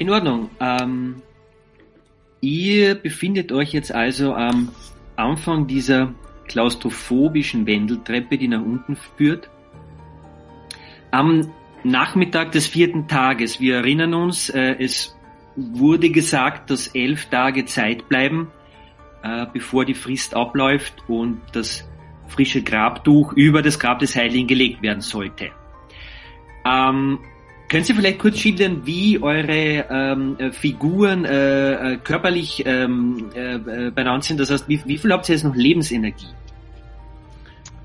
In Ordnung. Ähm, ihr befindet euch jetzt also am Anfang dieser klaustrophobischen Wendeltreppe, die nach unten führt. Am Nachmittag des vierten Tages, wir erinnern uns, äh, es wurde gesagt, dass elf Tage Zeit bleiben, äh, bevor die Frist abläuft und das frische Grabtuch über das Grab des Heiligen gelegt werden sollte. Ähm, können Sie vielleicht kurz schildern, wie eure ähm, äh, Figuren äh, äh, körperlich ähm, äh, äh, benannt sind? Das heißt, wie, wie viel habt ihr jetzt noch Lebensenergie?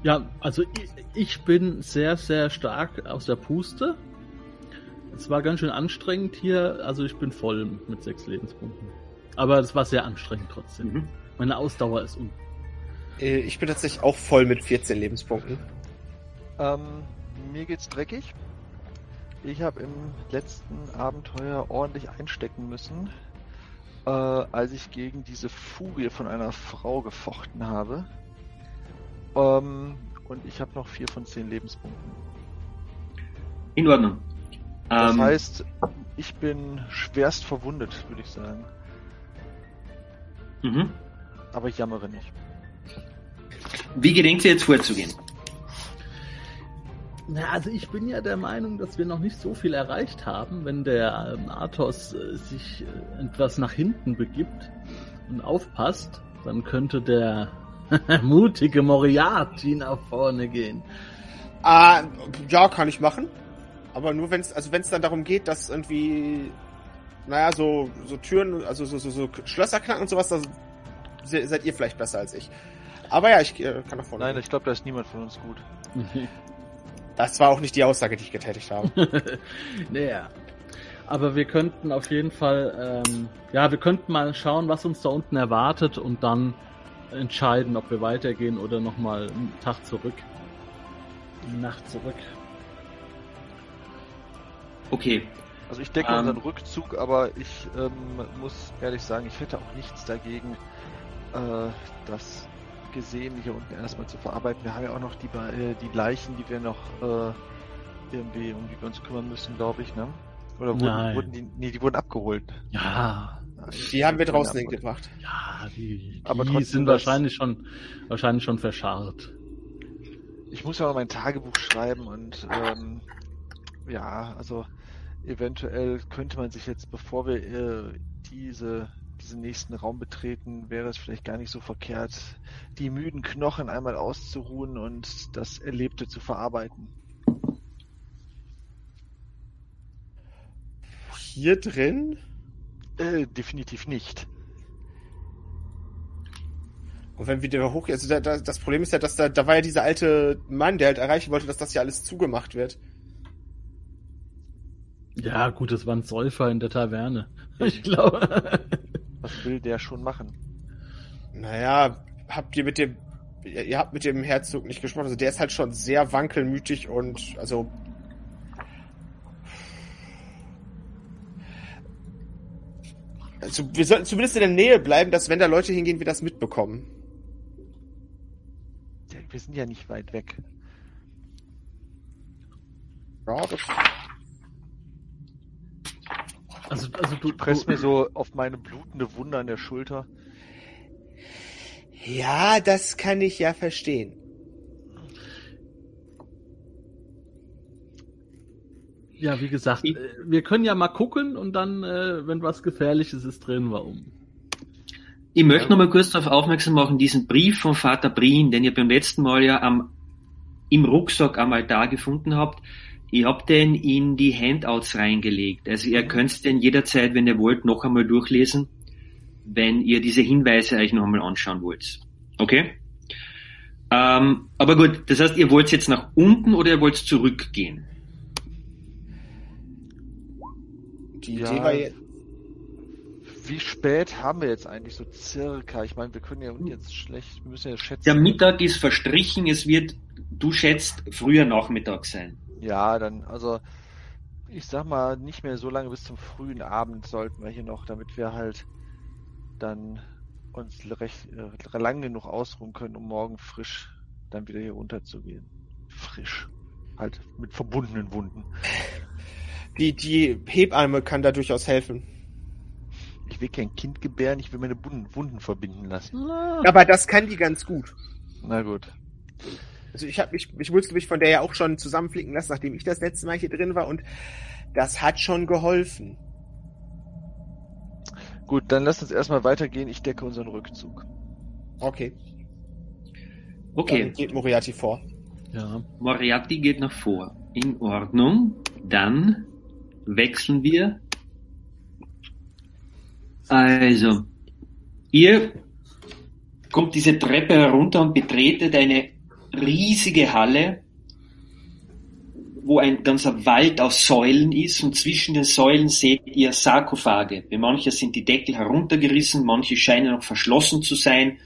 Ja, also ich, ich bin sehr, sehr stark aus der Puste. Es war ganz schön anstrengend hier, also ich bin voll mit sechs Lebenspunkten. Aber es war sehr anstrengend trotzdem. Mhm. Meine Ausdauer ist un. Äh, ich bin tatsächlich auch voll mit 14 Lebenspunkten. Ähm, mir geht's dreckig. Ich habe im letzten Abenteuer ordentlich einstecken müssen, äh, als ich gegen diese Furie von einer Frau gefochten habe. Ähm, und ich habe noch vier von zehn Lebenspunkten. In Ordnung. Das ähm, heißt, ich bin schwerst verwundet, würde ich sagen. Mhm. Aber ich jammere nicht. Wie gedenkt ihr jetzt vorzugehen? Na, also ich bin ja der Meinung, dass wir noch nicht so viel erreicht haben, wenn der ähm, Athos äh, sich äh, etwas nach hinten begibt und aufpasst, dann könnte der mutige Moriarty nach vorne gehen. Ah, ja, kann ich machen. Aber nur wenn es, also wenn es dann darum geht, dass irgendwie, naja, so, so Türen, also so, so, so Schlösser knacken und sowas, da seid ihr vielleicht besser als ich. Aber ja, ich äh, kann nach vorne. Nein, gehen. ich glaube, da ist niemand von uns gut. Das war auch nicht die Aussage, die ich getätigt habe. naja. Aber wir könnten auf jeden Fall, ähm, ja, wir könnten mal schauen, was uns da unten erwartet und dann entscheiden, ob wir weitergehen oder nochmal einen Tag zurück. Eine Nacht zurück. Okay. Also ich denke um, unseren Rückzug, aber ich ähm, muss ehrlich sagen, ich hätte auch nichts dagegen, äh, dass gesehen, hier unten erstmal zu verarbeiten. Wir haben ja auch noch die, äh, die Leichen, die wir noch äh, irgendwie, um die wir uns kümmern müssen, glaube ich, ne? Oder wurden, Nein. wurden die, nee, die wurden abgeholt. Ja. Die haben wir draußen hingebracht. Ja, die, die Aber sind wahrscheinlich schon, wahrscheinlich schon verscharrt. Ich muss ja auch mein Tagebuch schreiben und, ähm, ja, also, eventuell könnte man sich jetzt, bevor wir äh, diese diesen nächsten Raum betreten, wäre es vielleicht gar nicht so verkehrt, die müden Knochen einmal auszuruhen und das Erlebte zu verarbeiten. Hier drin? Äh, definitiv nicht. Und wenn wir da hoch, also da, da, das Problem ist ja, dass da, da war ja dieser alte Mann, der halt erreichen wollte, dass das hier alles zugemacht wird. Ja, gut, das war ein Säufer in der Taverne. Ich glaube. Was will der schon machen? Naja, habt ihr mit dem. Ihr habt mit dem Herzog nicht gesprochen. Also der ist halt schon sehr wankelmütig und also. Also wir sollten zumindest in der Nähe bleiben, dass wenn da Leute hingehen, wir das mitbekommen. Ja, wir sind ja nicht weit weg. Ja, das also, also du presst mir so auf meine blutende Wunde an der Schulter. Ja, das kann ich ja verstehen. Ja, wie gesagt, äh, wir können ja mal gucken und dann, äh, wenn was Gefährliches ist, drehen wir um. Ich möchte noch mal kurz darauf aufmerksam machen, diesen Brief von Vater Brien, den ihr beim letzten Mal ja am, im Rucksack am Altar gefunden habt, ich habe den in die Handouts reingelegt. Also ihr könnt den jederzeit, wenn ihr wollt, noch einmal durchlesen, wenn ihr diese Hinweise euch noch einmal anschauen wollt. Okay? Ähm, aber gut, das heißt, ihr wollt jetzt nach unten oder ihr wollt zurückgehen? Die Ja. Idee war jetzt, Wie spät haben wir jetzt eigentlich so circa? Ich meine, wir können ja jetzt schlecht, wir müssen ja schätzen. Der Mittag ist verstrichen, es wird, du schätzt, früher Nachmittag sein. Ja, dann, also ich sag mal, nicht mehr so lange bis zum frühen Abend sollten wir hier noch, damit wir halt dann uns recht äh, lang genug ausruhen können, um morgen frisch dann wieder hier runterzugehen. Frisch. Halt mit verbundenen Wunden. die, die Hebamme kann da durchaus helfen. Ich will kein Kind gebären, ich will meine Wunden, Wunden verbinden lassen. Aber das kann die ganz gut. Na gut. Also ich habe mich, ich musste mich von der ja auch schon zusammenflicken lassen, nachdem ich das letzte Mal hier drin war und das hat schon geholfen. Gut, dann lasst uns erstmal weitergehen. Ich decke unseren Rückzug. Okay. Okay. Dann geht Moriarty vor. ja. Moriarty geht nach vor. In Ordnung. Dann wechseln wir. Also, ihr kommt diese Treppe herunter und betretet eine riesige Halle, wo ein ganzer Wald aus Säulen ist und zwischen den Säulen seht ihr Sarkophage. Bei manchen sind die Deckel heruntergerissen, manche scheinen noch verschlossen zu sein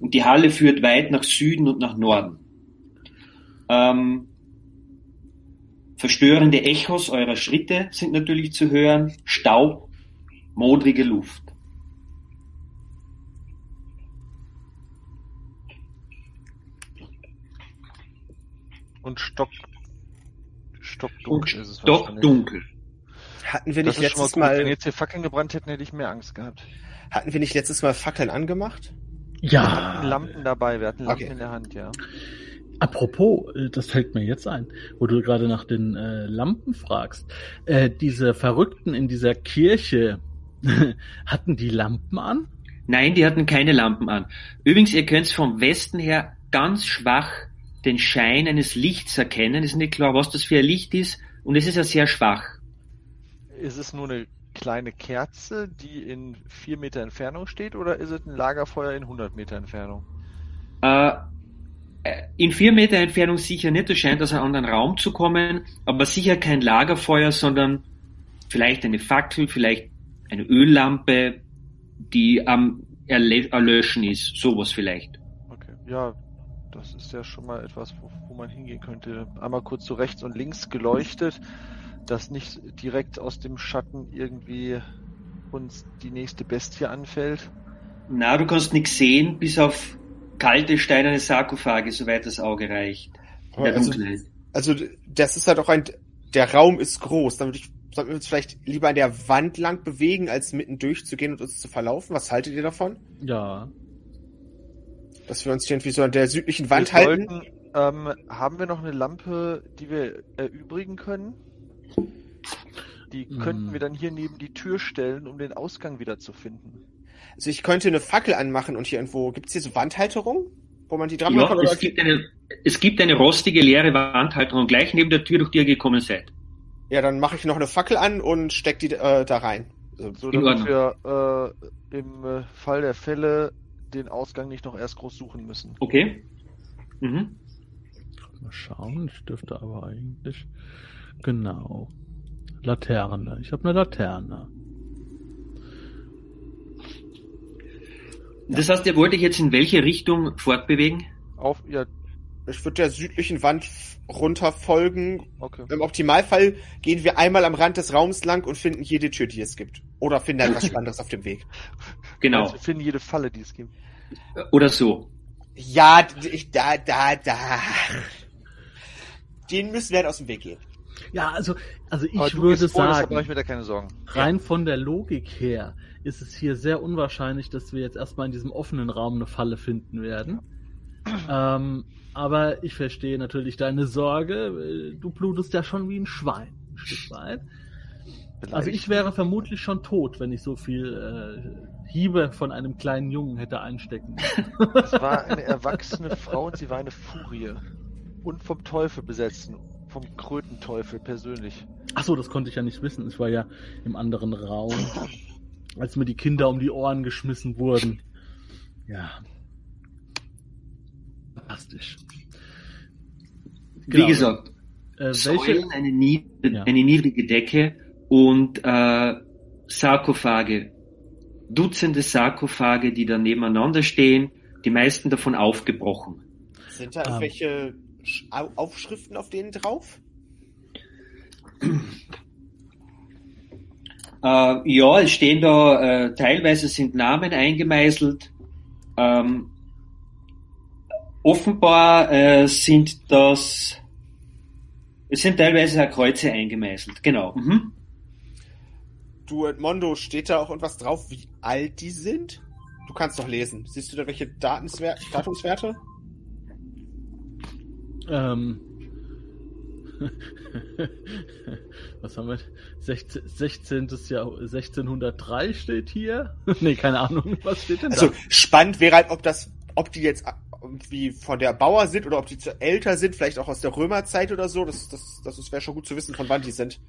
und die Halle führt weit nach Süden und nach Norden. Ähm, verstörende Echos eurer Schritte sind natürlich zu hören, Staub, modrige Luft. Und Stock. Stockdunkel Und ist es stockdunkel. Hatten wir nicht schon mal letztes gut. Wenn Mal, jetzt hier Fackeln gebrannt hätten, hätte ich mehr Angst gehabt. hatten wir nicht letztes Mal Fackeln angemacht? Wir hatten Ja. Lampen dabei, wir hatten Lampen Okay. in der Hand, ja. Apropos, äh, das fällt mir jetzt ein, wo du gerade nach den äh, Lampen fragst. Äh, diese Verrückten in dieser Kirche, hatten die Lampen an? Nein, die hatten keine Lampen an. Übrigens, ihr könnt vom Westen her ganz schwach den Schein eines Lichts erkennen. Es ist nicht klar, was das für ein Licht ist und es ist ja sehr schwach. Ist es nur eine kleine Kerze, die in vier Meter Entfernung steht, oder ist es ein Lagerfeuer in 100 Meter Entfernung? Äh, äh, in vier Meter Entfernung sicher nicht, es scheint aus einem anderen Raum zu kommen, aber sicher kein Lagerfeuer, sondern vielleicht eine Fackel, vielleicht eine Öllampe, die am Erlöschen ist, sowas vielleicht. Okay, ja, das ist ja schon mal etwas, wo, wo man hingehen könnte. Einmal kurz so rechts und links geleuchtet, dass nicht direkt aus dem Schatten irgendwie uns die nächste Bestie anfällt. Na, du kannst nichts sehen, bis auf kalte steinerne Sarkophage, soweit das Auge reicht. In der Also, Dunkelheit. also das ist halt auch ein, der Raum ist groß, dann würde ich, sollten wir uns vielleicht lieber an der Wand lang bewegen, als mitten durchzugehen und uns zu verlaufen. Was haltet ihr davon? Ja. Dass wir uns irgendwie so an der südlichen Wand wir halten? sollten, ähm, haben wir noch eine Lampe, die wir erübrigen können? Die könnten Hm. wir dann hier neben die Tür stellen, um den Ausgang wieder zu finden. Also ich könnte eine Fackel anmachen und hier irgendwo, gibt's hier so Wandhalterung, wo man die dran Ja, kann? Oder es gibt, eine, es gibt eine rostige leere Wandhalterung gleich neben der Tür, durch die ihr gekommen seid. ja, dann mache ich noch eine Fackel an und steck die äh, da rein. So, damit wir äh, im äh, Fall der Fälle den Ausgang nicht noch erst groß suchen müssen. Okay? Mhm. Mal schauen, ich dürfte aber eigentlich. Genau. Laterne. Ich habe eine Laterne. Das heißt, ihr wollt euch jetzt in welche Richtung fortbewegen? Auf, ja, ich würde der südlichen Wand runter folgen. okay. Im Optimalfall gehen wir einmal am Rand des Raums lang und finden jede Tür, die es gibt. Oder finden etwas Spannendes auf dem Weg. Genau. Also wir finden jede Falle, die es gibt. Oder so. Ja, da, da, da. Den müssen wir halt aus dem Weg gehen. Ja, also, also ich würde vor, sagen, mache ich mir da keine Sorgen. rein von der Logik her ist es hier sehr unwahrscheinlich, dass wir jetzt erstmal in diesem offenen Raum eine Falle finden werden. Ähm, aber ich verstehe natürlich deine Sorge. äh, Du blutest ja schon wie ein Schwein, ein Stück weit. Also ich wäre vermutlich schon tot, wenn ich so viel äh, Hiebe von einem kleinen Jungen hätte einstecken. Es war eine erwachsene Frau und sie war eine Furie. Und vom Teufel besessen. vom Krötenteufel persönlich. Ach so, das konnte ich ja nicht wissen. Ich war ja im anderen Raum, als mir die Kinder um die Ohren geschmissen wurden. Ja. Fantastisch. Wie Genau. gesagt, Äh, welche? Säulen, eine, nie Ja. eine niedrige Decke und äh, Sarkophage. Dutzende Sarkophage, die da nebeneinander stehen, die meisten davon aufgebrochen. Sind da Ähm. irgendwelche Au- Aufschriften auf denen drauf? Äh, ja, es stehen da, äh, teilweise sind Namen eingemeißelt. Ähm, offenbar äh, sind das, es sind teilweise auch Kreuze eingemeißelt, genau. Mhm. Du, Edmondo, steht da auch irgendwas drauf, wie alt die sind? Du kannst doch lesen. Siehst du da welche Datenswer Datumswerte? Ähm. Was haben wir? 16. 16. Jahr, 1603 steht hier. nee, keine Ahnung. Was steht denn Also da? spannend wäre halt, ob das, ob die jetzt irgendwie von der Bauer sind oder ob die zu älter sind, vielleicht auch aus der Römerzeit oder so. Das, das, das wäre schon gut zu wissen, von wann die sind.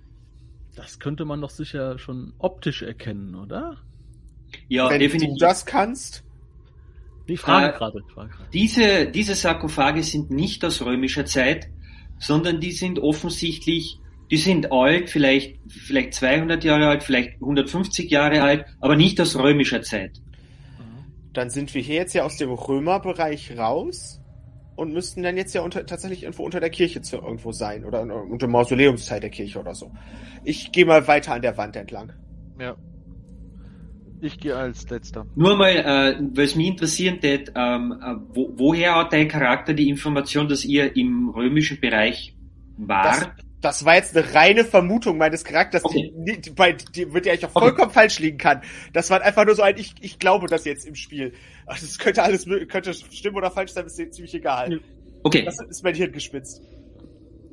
Das könnte man doch sicher schon optisch erkennen, oder? Ja, Wenn definitiv. du das kannst. Ich frage Äh, gerade. Frage gerade. Diese, diese Sarkophage sind nicht aus römischer Zeit, sondern die sind offensichtlich, die sind alt, vielleicht, vielleicht 200 Jahre alt, vielleicht 150 Jahre alt, aber nicht aus römischer Zeit. Dann sind wir hier jetzt ja aus dem Römerbereich raus und müssten dann jetzt ja unter, tatsächlich irgendwo unter der Kirche zu irgendwo sein oder unter dem Mausoleumsteil der Kirche oder so. Ich gehe mal weiter an der Wand entlang. Ja. Ich gehe als letzter. Nur mal, äh, weil es mich interessieren tät, ähm, äh, wo, woher hat dein Charakter die Information, dass ihr im römischen Bereich wart? das war jetzt eine reine Vermutung meines Charakters, Okay. die, die, bei, die wird ja eigentlich auch Okay. vollkommen falsch liegen kann. Das war einfach nur so ein, ich, ich glaube das jetzt im Spiel. Ach, das könnte alles, könnte stimmen oder falsch sein, ist ziemlich egal. Okay, Das ist mein Hirn gespitzt.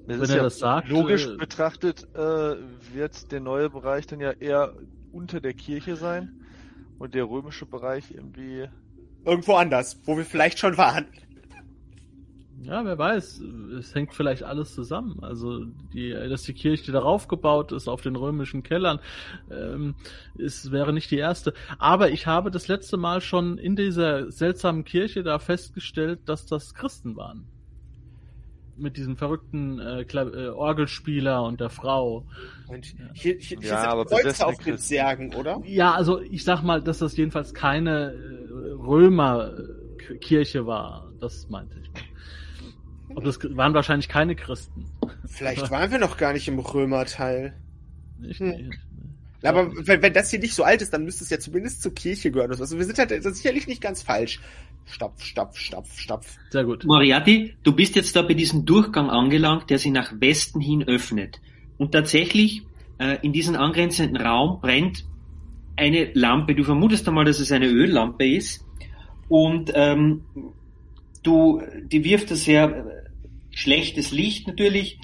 Das Wenn ist er ja das sagt, logisch äh, betrachtet äh, wird der neue Bereich dann ja eher unter der Kirche sein und der römische Bereich irgendwie. Irgendwo anders, wo wir vielleicht schon waren. Ja, wer weiß. Es hängt vielleicht alles zusammen. Also, die, dass die Kirche darauf gebaut ist, auf den römischen Kellern, ähm, es wäre nicht die erste. Aber ich habe das letzte Mal schon in dieser seltsamen Kirche da festgestellt, dass das Christen waren. Mit diesem verrückten äh, äh, Orgelspieler und der Frau. Und hier, hier, hier Ja, sind aber Kreuze auf den. Särgen, oder? Ja, also ich sag mal, dass das jedenfalls keine äh, Römerkirche war. Das meinte ich. Ob das waren wahrscheinlich keine Christen. Vielleicht waren wir noch gar nicht im Römerteil. Nicht, Hm. nicht. Aber wenn, wenn das hier nicht so alt ist, dann müsste es ja zumindest zur Kirche gehören. Also wir sind halt das sicherlich nicht ganz falsch. Stapf, stapf, stapf, stapf. Sehr gut. Moriarty, du bist jetzt da bei diesem Durchgang angelangt, der sich nach Westen hin öffnet. Und tatsächlich, äh, in diesem angrenzenden Raum brennt eine Lampe. Du vermutest einmal, dass es eine Öllampe ist. Und ähm, du, die wirft ein sehr schlechtes Licht natürlich.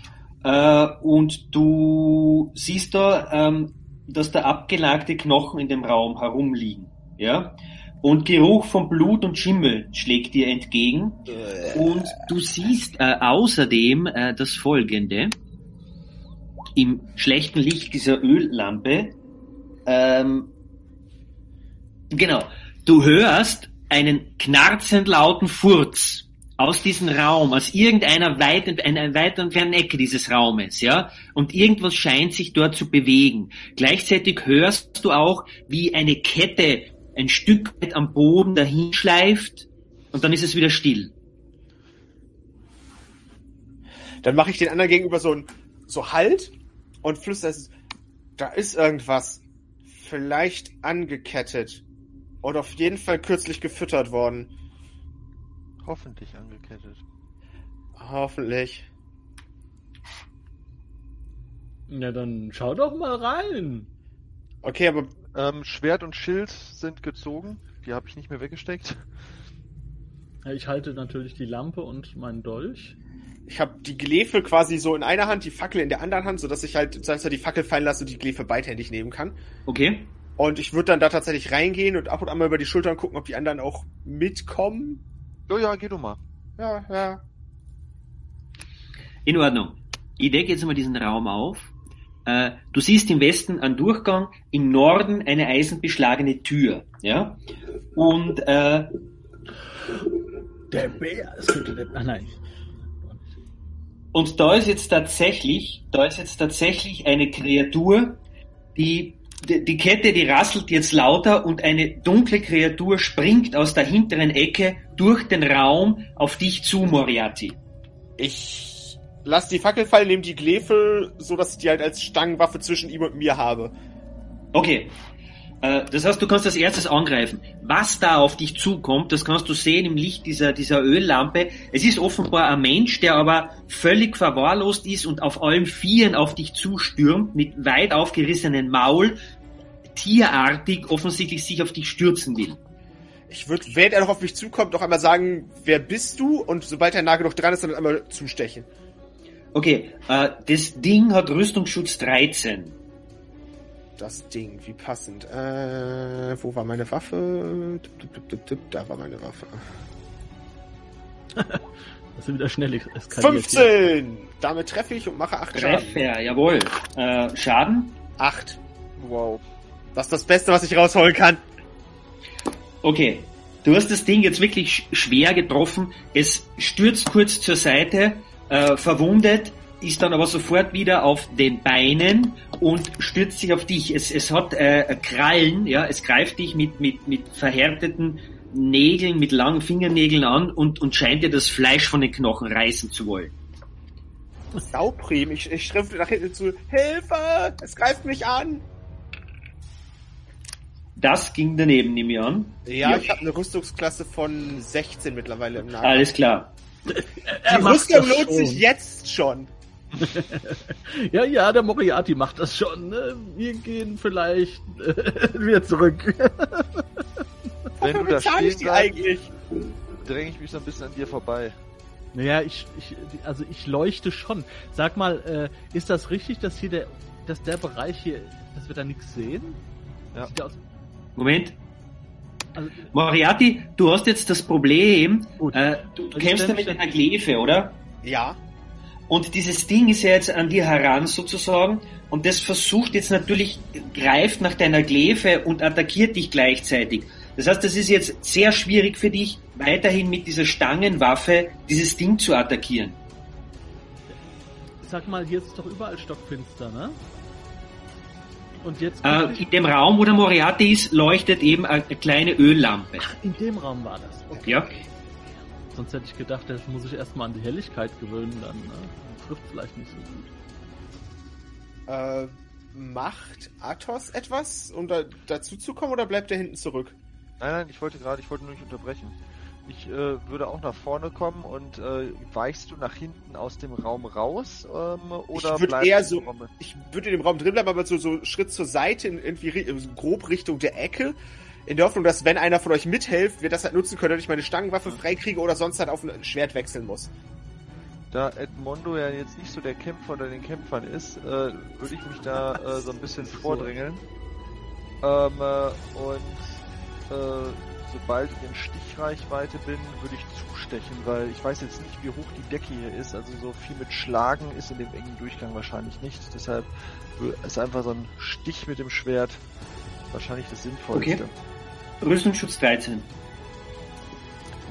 Äh, und du siehst da, ähm, dass da abgelagte Knochen in dem Raum herumliegen. Ja? Und Geruch von Blut und Schimmel schlägt dir entgegen. Und du siehst äh, außerdem äh, das folgende. Im schlechten Licht dieser Öllampe. Ähm, genau. Du hörst einen knarzend lauten Furz aus diesem Raum, aus irgendeiner weit, einer weit entfernten Ecke dieses Raumes, ja. Und irgendwas scheint sich dort zu bewegen. Gleichzeitig hörst du auch, wie eine Kette ein Stück weit am Boden dahinschleift und dann ist es wieder still. Dann mache ich den anderen gegenüber so ein so Halt und flüster es. Da ist irgendwas. Vielleicht angekettet. Und auf jeden Fall kürzlich gefüttert worden. Hoffentlich angekettet. Hoffentlich. Ja, dann schau doch mal rein. Okay, aber Ähm, Schwert und Schild sind gezogen. Die habe ich nicht mehr weggesteckt. Ich halte natürlich die Lampe und meinen Dolch. ich habe die Glefe quasi so in einer Hand, die Fackel in der anderen Hand, sodass ich halt, er die Fackel fallen lasse und die Glefe beidhändig nehmen kann. Okay? Und ich würde dann da tatsächlich reingehen und ab und an mal über die Schultern gucken, ob die anderen auch mitkommen. Ja, ja, geh du mal. Ja, ja. In Ordnung. Ich decke jetzt mal diesen Raum auf. Äh, du siehst im Westen einen Durchgang, im Norden eine eisenbeschlagene Tür. Ja? Und äh, Der Bär, der. Ah nein. Und da ist jetzt tatsächlich, da ist jetzt tatsächlich eine Kreatur, die, die, Kette, die rasselt jetzt lauter und eine dunkle Kreatur springt aus der hinteren Ecke durch den Raum auf dich zu, Moriarty. Ich lass die Fackel fallen, nehme die Glefe, so dass ich die halt als Stangenwaffe zwischen ihm und mir habe. Okay. Äh, Das heißt, du kannst als erstes angreifen. Was da auf dich zukommt, das kannst du sehen im Licht dieser, dieser Öllampe. Es ist offenbar ein Mensch, der aber völlig verwahrlost ist und auf allen Vieren auf dich zustürmt, mit weit aufgerissenen Maul, tierartig offensichtlich sich auf dich stürzen will. Ich würde, während er noch auf mich zukommt, noch einmal sagen, wer bist du? Und sobald er nah genug dran ist, dann einmal zustechen. Okay, äh, das Ding hat Rüstungsschutz 13. Das Ding, wie passend. Äh, wo war meine Waffe? Tipp, tipp, tipp, tipp, tipp, Da war meine Waffe. Das sind wieder schnell eskaliert. 15! Damit treffe ich und mache 8 Schaden. Treffer, jawohl. Äh, Schaden? 8. Wow. Das ist das Beste, was ich rausholen kann. Okay. Du hast das Ding jetzt wirklich sch- schwer getroffen. Es stürzt kurz zur Seite, äh, verwundet, ist dann aber sofort wieder auf den Beinen und stürzt sich auf dich. Es, es hat äh, Krallen, ja, es greift dich mit, mit, mit verhärteten Nägeln, mit langen Fingernägeln an und, und scheint dir das Fleisch von den Knochen reißen zu wollen. Sauprim, ich, ich schrift nach hinten zu, Hilfe! Es greift mich an! Das ging daneben, nehme ich an. Ja, ich habe eine Rüstungsklasse von 16 mittlerweile im Namen. Alles klar. Die Rüstung lohnt sich jetzt schon. Ja, ja, der Moriarty macht das schon. ne? Wir gehen vielleicht äh, wieder zurück. Wenn du Wofür da bezahle ich die bleibst, eigentlich? dränge ich mich so ein bisschen an dir vorbei. Naja, ich, ich, also ich leuchte schon. Sag mal, äh, ist das richtig, dass hier der, dass der Bereich hier, dass wir da nichts sehen? Ja. Sieht aus, Moment. also, Moriarty, du hast jetzt das Problem, äh, du Ich kämpfst da mit einer Glefe, oder? Ja. Und dieses Ding ist ja jetzt an dir heran sozusagen und das versucht jetzt natürlich, greift nach deiner Glefe und attackiert dich gleichzeitig. Das heißt, das ist jetzt sehr schwierig für dich, weiterhin mit dieser Stangenwaffe dieses Ding zu attackieren. sag mal, hier ist doch überall stockfinster, ne? Und jetzt Äh, in dem Raum, wo der Moriarty ist, leuchtet eben eine, eine kleine Öllampe. in dem Raum war das. Okay. Ja? Sonst hätte ich gedacht, das muss ich erstmal an die Helligkeit gewöhnen, dann ne? trifft vielleicht nicht so gut. Äh, macht Athos etwas, um da, dazu zu kommen, oder bleibt er hinten zurück? Nein, nein, ich wollte gerade, ich wollte nur nicht unterbrechen. Ich äh, würde auch nach vorne kommen und äh, weichst du nach hinten aus dem Raum raus ähm, oder würd bleibst eher du so- im Raum? Ich würde in dem Raum drin bleiben, aber so, so Schritt zur Seite, in, irgendwie so grob Richtung der Ecke. In der Hoffnung, dass wenn einer von euch mithilft, wir das halt nutzen können, dass ich meine Stangenwaffe freikriege oder sonst halt auf ein Schwert wechseln muss. Da Edmondo ja jetzt nicht so der Kämpfer unter den Kämpfern ist, äh, würde ich mich da äh, so ein bisschen vordrängeln. Ähm, äh, und äh, sobald ich in Stichreichweite bin, würde ich zustechen, weil ich weiß jetzt nicht, wie hoch die Decke hier ist. Also so viel mit Schlagen ist in dem engen Durchgang wahrscheinlich nicht. Deshalb ist einfach so ein Stich mit dem Schwert wahrscheinlich das Sinnvollste. Okay. Rüstungsschutz 13.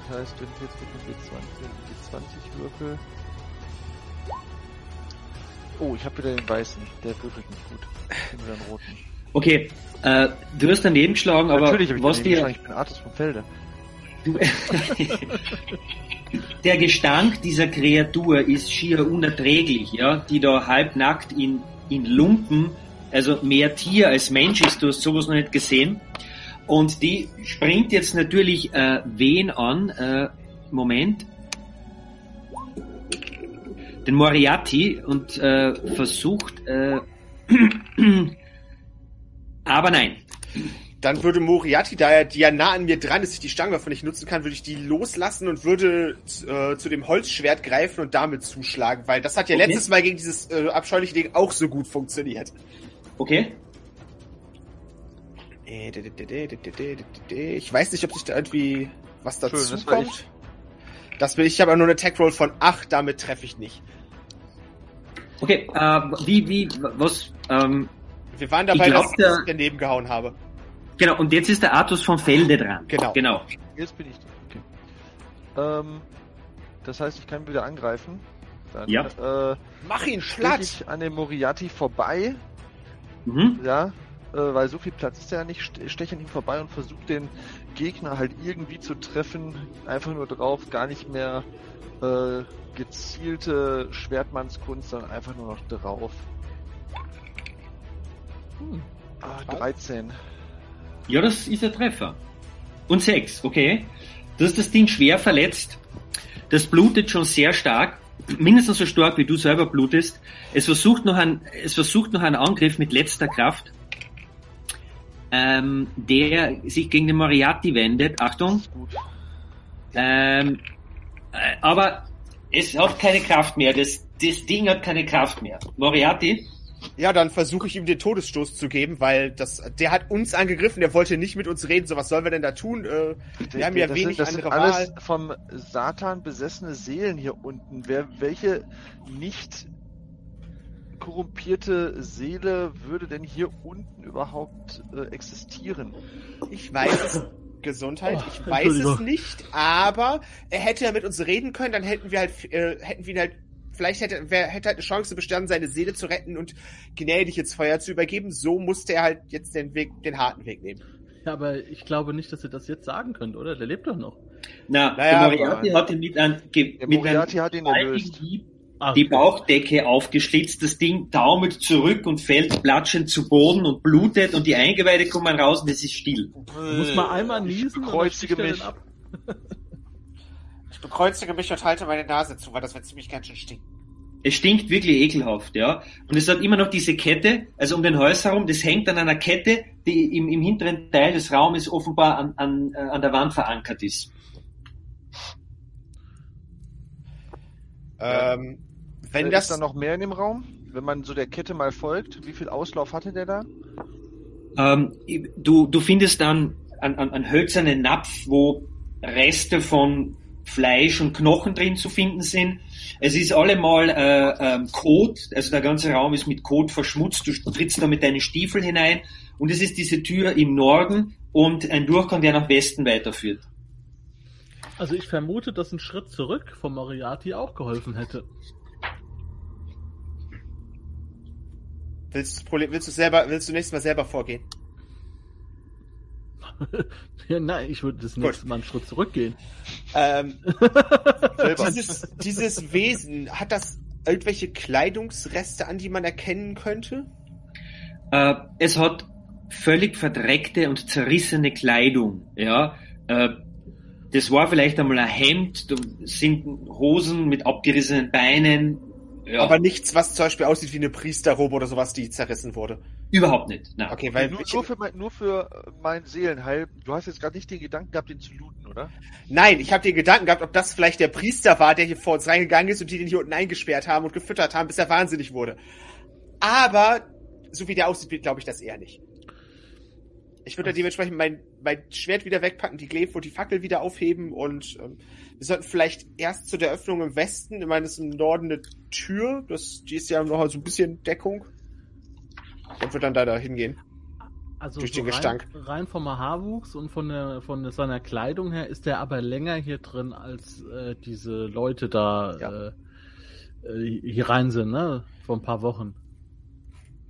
Das heißt, wenn ich jetzt mit dem W20, wenn ich die 20 würfel. Oh, ich habe wieder den weißen. Der würfelt nicht gut. Ich nehme den roten. Okay, äh, du hast daneben geschlagen, aber Natürlich ich was daneben dir, geschlagen, Ich bin Artus vom Felde. Der Gestank dieser Kreatur ist schier unerträglich, ja, die da halbnackt in, in Lumpen, also mehr Tier als Mensch ist, du hast sowas noch nicht gesehen. Und die springt jetzt natürlich äh, wen an, äh, Moment, den Moriarty und äh, versucht, äh, aber nein. Dann würde Moriarty, da er die ja nah an mir dran ist, ich die Stangenwaffe nicht nutzen kann, würde ich die loslassen und würde äh, zu dem Holzschwert greifen und damit zuschlagen, weil das hat ja Okay. letztes Mal gegen dieses äh, abscheuliche Ding auch so gut funktioniert. Okay? Ich weiß nicht, ob sich da irgendwie was Schön, dazu das war kommt. Das will ich habe nur eine Attack Roll von 8, damit treffe ich nicht. Okay, äh, wie, wie, was, ähm, Wir waren dabei, Ich glaub, dass der- ich daneben gehauen habe. genau, und jetzt ist der Artus von Felde dran. Genau. Genau. Jetzt bin ich dran. Okay. Ähm, das heißt, ich kann wieder angreifen. Dann, Ja. Äh, Mach ihn stich platt! ich an dem Moriarty vorbei, Mhm. ja, weil so viel Platz ist ja nicht, st- steche an ihm vorbei und versuche den Gegner halt irgendwie zu treffen, einfach nur drauf, gar nicht mehr äh, gezielte Schwertmannskunst, sondern einfach nur noch drauf. Hm. Ah, 13. Ja, das ist der Treffer. Und sechs, okay. Du hast das Ding schwer verletzt. Das blutet schon sehr stark. Mindestens so stark, wie du selber blutest. Es versucht noch ein, es versucht noch einen Angriff mit letzter Kraft. Ähm, der sich gegen den Moriarty wendet. Achtung. Ähm, äh, aber es hat keine Kraft mehr. Das, das Ding hat keine Kraft mehr. Moriarty? Ja, dann versuche ich ihm den Todesstoß zu geben, weil das, der hat uns angegriffen, der wollte nicht mit uns reden. So, was sollen wir denn da tun? Äh, wir haben ja das wenig sind, das sind andere alles Wahl. vom Satan besessene Seelen hier unten. Wer, welche nicht korrumpierte Seele würde denn hier unten überhaupt äh, existieren? Ich weiß es. Gesundheit, Oh, ich weiß es nicht, aber er hätte ja mit uns reden können, dann hätten wir halt, äh, hätten wir ihn halt, vielleicht hätte, wer hätte halt eine Chance bestanden, seine Seele zu retten und gnädig ins Feuer zu übergeben. So musste er halt jetzt den Weg, den harten Weg nehmen. Ja, aber ich glaube nicht, dass ihr das jetzt sagen könnt, oder? Der lebt doch noch. Na, Naja, Moriarty hat ihn mit einem, ge- mit einem Moriarty hat ihn erlöst. Hieb Ah, die Bauchdecke aufgeschlitzt, das Ding taumelt zurück und fällt platschend zu Boden und blutet und die Eingeweide kommen raus und es ist still. muss man einmal Ich niesen und bekreuzige mich. Ich bekreuzige mich und halte meine Nase zu, weil das wird ziemlich ganz schön stinken. Es stinkt wirklich ekelhaft, ja. Und es hat immer noch diese Kette, also um den Hals herum, das hängt an einer Kette, die im, im hinteren Teil des Raumes offenbar an, an, äh, an der Wand verankert ist. Ähm, wenn Äh, das ist da noch mehr in dem Raum? Wenn man so der Kette mal folgt, wie viel Auslauf hatte der da? Ähm, du, du findest dann einen, einen, einen hölzernen Napf, wo Reste von Fleisch und Knochen drin zu finden sind. Es ist allemal äh, ähm, Kot, also der ganze Raum ist mit Kot verschmutzt. Du trittst da mit deinen Stiefeln hinein und es ist diese Tür im Norden und ein Durchgang, der nach Westen weiterführt. Also ich vermute, dass ein Schritt zurück vom Moriarty auch geholfen hätte. Willst, du das Problem- willst du selber, willst du nächstes Mal selber vorgehen? ja, nein, ich würde das Gut. nächste Mal einen Schritt zurückgehen. Ähm, dieses, dieses Wesen, hat das irgendwelche Kleidungsreste an, die man erkennen könnte? Äh, es hat völlig verdreckte und zerrissene Kleidung. Ja, äh, das war vielleicht einmal ein Hemd, da sind Hosen mit abgerissenen Beinen. Ja, Aber nichts, was zum Beispiel aussieht wie eine Priesterrobe oder sowas, die zerrissen wurde. überhaupt nicht. Nein. Okay, weil nur, ich, nur, für mein, nur für äh, mein Seelenheil. Du hast jetzt gerade nicht den Gedanken gehabt, den zu looten, oder? nein, ich habe den Gedanken gehabt, ob das vielleicht der Priester war, der hier vor uns reingegangen ist und die den hier unten eingesperrt haben und gefüttert haben, bis er wahnsinnig wurde. Aber so wie der aussieht, glaube ich das eher nicht. Ich würde dementsprechend mein, mein Schwert wieder wegpacken, die Gleif und die Fackel wieder aufheben und ähm, wir sollten vielleicht erst zu der Öffnung im Westen, ich meine, das ist im Norden eine Tür, das, die ist ja noch so ein bisschen Deckung. Und wir dann da, da hingehen. Also Durch so den Gestank. Rein, rein vom Haarwuchs und von, der, von seiner Kleidung her ist er aber länger hier drin, als äh, diese Leute da Ja. äh, äh, hier rein sind, ne? Vor ein paar Wochen.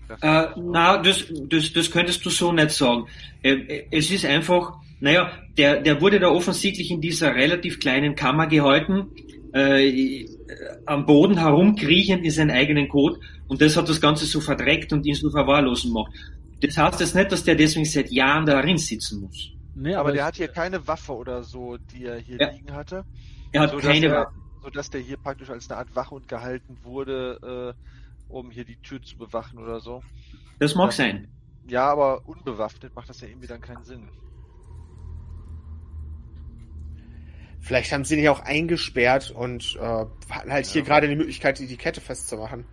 Das Äh, na, das, das, das könntest du so nicht sagen. Äh, Es ist einfach, naja, der, der wurde da offensichtlich in dieser relativ kleinen Kammer gehalten, äh, am Boden herumkriechend in seinen eigenen Kot und das hat das Ganze so verdreckt und ihn so verwahrlosen gemacht. Das heißt jetzt nicht, dass der deswegen seit Jahren darin sitzen muss. Nee, aber der ich- hat hier keine Waffe oder so, die er hier Ja. liegen hatte. Er hat So, dass keine er- Waffe. Sodass der hier praktisch als eine Art Wachhund gehalten wurde, äh, um hier die Tür zu bewachen oder so. Das mag Ja. sein. Ja, aber unbewaffnet macht das ja irgendwie dann keinen Sinn. Vielleicht haben sie ihn ja auch eingesperrt und äh, hatten halt hier Ja. gerade die Möglichkeit, die, die Kette festzumachen.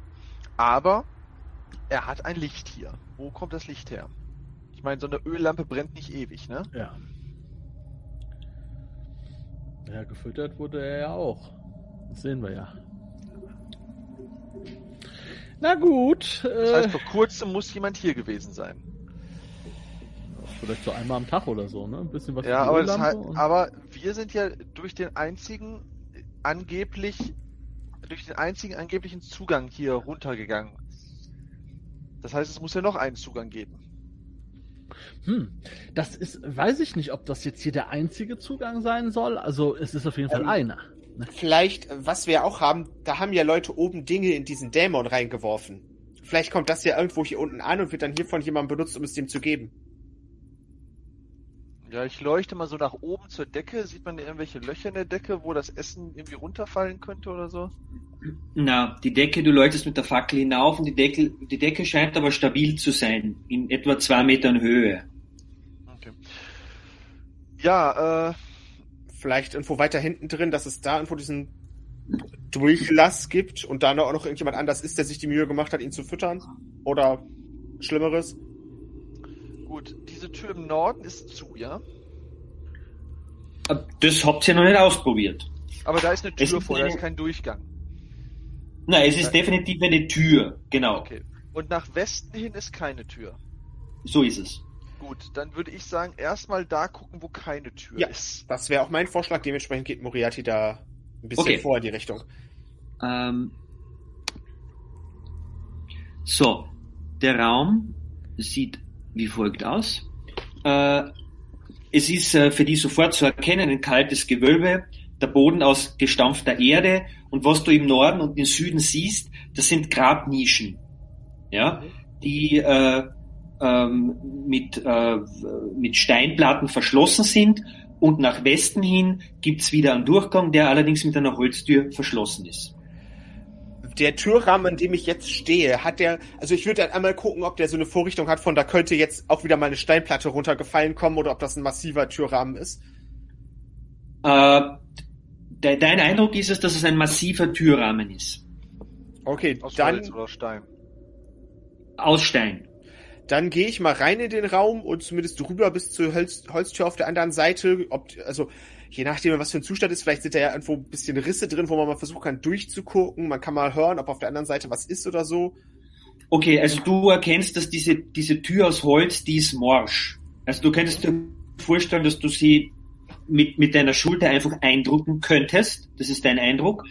Aber er hat ein Licht hier. Wo kommt das Licht her? Ich meine, so eine Öllampe brennt nicht ewig, ne? Ja. Ja, gefüttert wurde er ja auch. Das sehen wir ja. Na gut. Das Äh, heißt, vor kurzem muss jemand hier gewesen sein. Vielleicht so einmal am Tag oder so, ne? Ein bisschen was Ja, aber, das und- aber wir sind ja durch den einzigen angeblich, durch den einzigen angeblichen Zugang hier runtergegangen. Das heißt, es muss ja noch einen Zugang geben. Hm, das ist, weiß ich nicht, ob das jetzt hier der einzige Zugang sein soll. Also es ist auf jeden Fall Ähm, einer. Vielleicht, äh, was wir auch haben, da haben ja Leute oben Dinge in diesen Dämon reingeworfen. Vielleicht kommt das ja irgendwo hier unten an und wird dann hier von jemandem benutzt, um es dem zu geben. Ja, ich leuchte mal so nach oben zur Decke. Sieht man irgendwelche Löcher in der Decke, wo das Essen irgendwie runterfallen könnte oder so? Na, die Decke, du leuchtest mit der Fackel hinauf und die Decke, die Decke scheint aber stabil zu sein, in etwa zwei Metern Höhe. Okay. Ja, äh, Vielleicht irgendwo weiter hinten drin, dass es da irgendwo diesen Durchlass gibt und da auch noch irgendjemand anders ist, der sich die Mühe gemacht hat, ihn zu füttern. Oder Schlimmeres. Gut. Diese Tür im Norden ist zu, ja? Äh, Das habt ihr noch nicht ausprobiert. Aber da ist eine Tür vor, da eine- ist kein Durchgang. Nein, es ist definitiv eine Tür, genau. Okay. Und nach Westen hin ist keine Tür. So ist es. Gut, dann würde ich sagen, erstmal da gucken, wo keine Tür Ja. ist. Das wäre auch mein Vorschlag. Dementsprechend geht Moriarty da ein bisschen Okay. vor in die Richtung. Ähm, so, der Raum sieht wie folgt aus. Äh, es ist äh, für die sofort zu erkennen ein kaltes Gewölbe, der Boden aus gestampfter Erde und was du im Norden und im Süden siehst, das sind Grabnischen, ja, die äh, ähm, mit, äh, mit Steinplatten verschlossen sind und nach Westen hin gibt's wieder einen Durchgang, der allerdings mit einer Holztür verschlossen ist. Der Türrahmen, an dem ich jetzt stehe, hat der, also ich würde dann einmal gucken, ob der so eine Vorrichtung hat von, da könnte jetzt auch wieder mal eine Steinplatte runtergefallen kommen oder ob das ein massiver Türrahmen ist. Äh, de dein Eindruck ist es, dass es ein massiver Türrahmen ist. Okay, Aus dann, Holz oder Stein. Aus Stein. dann gehe ich mal rein in den Raum und zumindest rüber bis zur Holz, Holztür auf der anderen Seite. Ob, also, je nachdem, was für ein Zustand ist, vielleicht sind da ja irgendwo ein bisschen Risse drin, wo man mal versuchen kann, durchzugucken. Man kann mal hören, ob auf der anderen Seite was ist oder so. Okay, also du erkennst, dass diese, diese Tür aus Holz, die ist morsch. Also du könntest dir vorstellen, dass du sie mit, mit deiner Schulter einfach eindrücken könntest. Das ist dein Eindruck.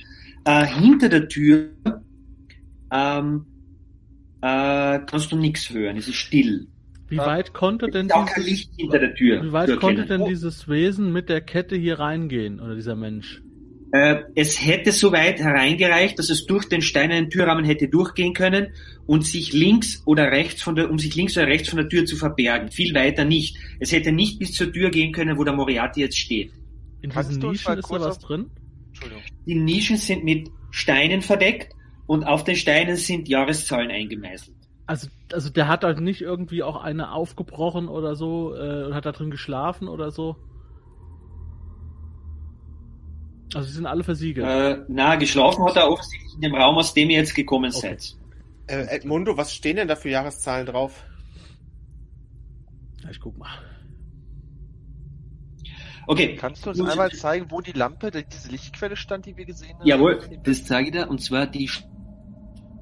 Äh, hinter der Tür ähm, äh, kannst du nichts hören. Es ist still. Wie Ah. weit konnte denn auch kein Licht hinter der Tür. wie weit konnte denn dieses Wesen mit der Kette hier reingehen oder dieser Mensch? Äh, es hätte so weit hereingereicht, dass es durch den steinernen Türrahmen hätte durchgehen können und sich links oder rechts von der, um sich links oder rechts von der Tür zu verbergen. Viel weiter nicht. Es hätte nicht bis zur Tür gehen können, wo der Moriarty jetzt steht. In diesen Nischen ist da was drin? Entschuldigung. Die Nischen sind mit Steinen verdeckt und auf den Steinen sind Jahreszahlen eingemeißelt. Also, also der hat halt nicht irgendwie auch eine aufgebrochen oder so äh, und hat da drin geschlafen oder so. Also sie sind alle versiegelt. Äh, na, geschlafen hat er offensichtlich in dem Raum, aus dem ihr jetzt gekommen Okay. seid. Äh, Edmundo, was stehen denn da für Jahreszahlen drauf? Ja, ich guck mal. Okay. Kannst du uns einmal zeigen, wo die Lampe, die- diese Lichtquelle stand, die wir gesehen haben? Jawohl, das zeige ich dir. Und zwar die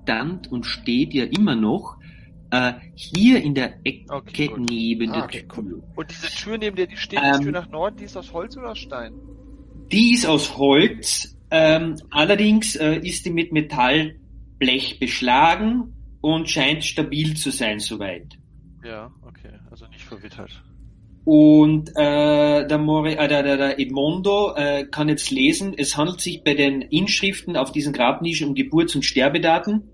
stand und steht ja immer noch äh, hier in der Ecke Okay, neben Ah, der okay, Tür. Und diese Tür, neben der die steht, die Ähm, Tür nach Norden, die ist aus Holz oder aus Stein? Die ist aus Holz, ähm, allerdings äh, ist die mit Metallblech beschlagen und scheint stabil zu sein soweit. Ja, okay, also nicht verwittert. Und äh, der, Mori, äh, der, der, der Edmondo äh, kann jetzt lesen, es handelt sich bei den Inschriften auf diesen Grabnischen um Geburts- und Sterbedaten.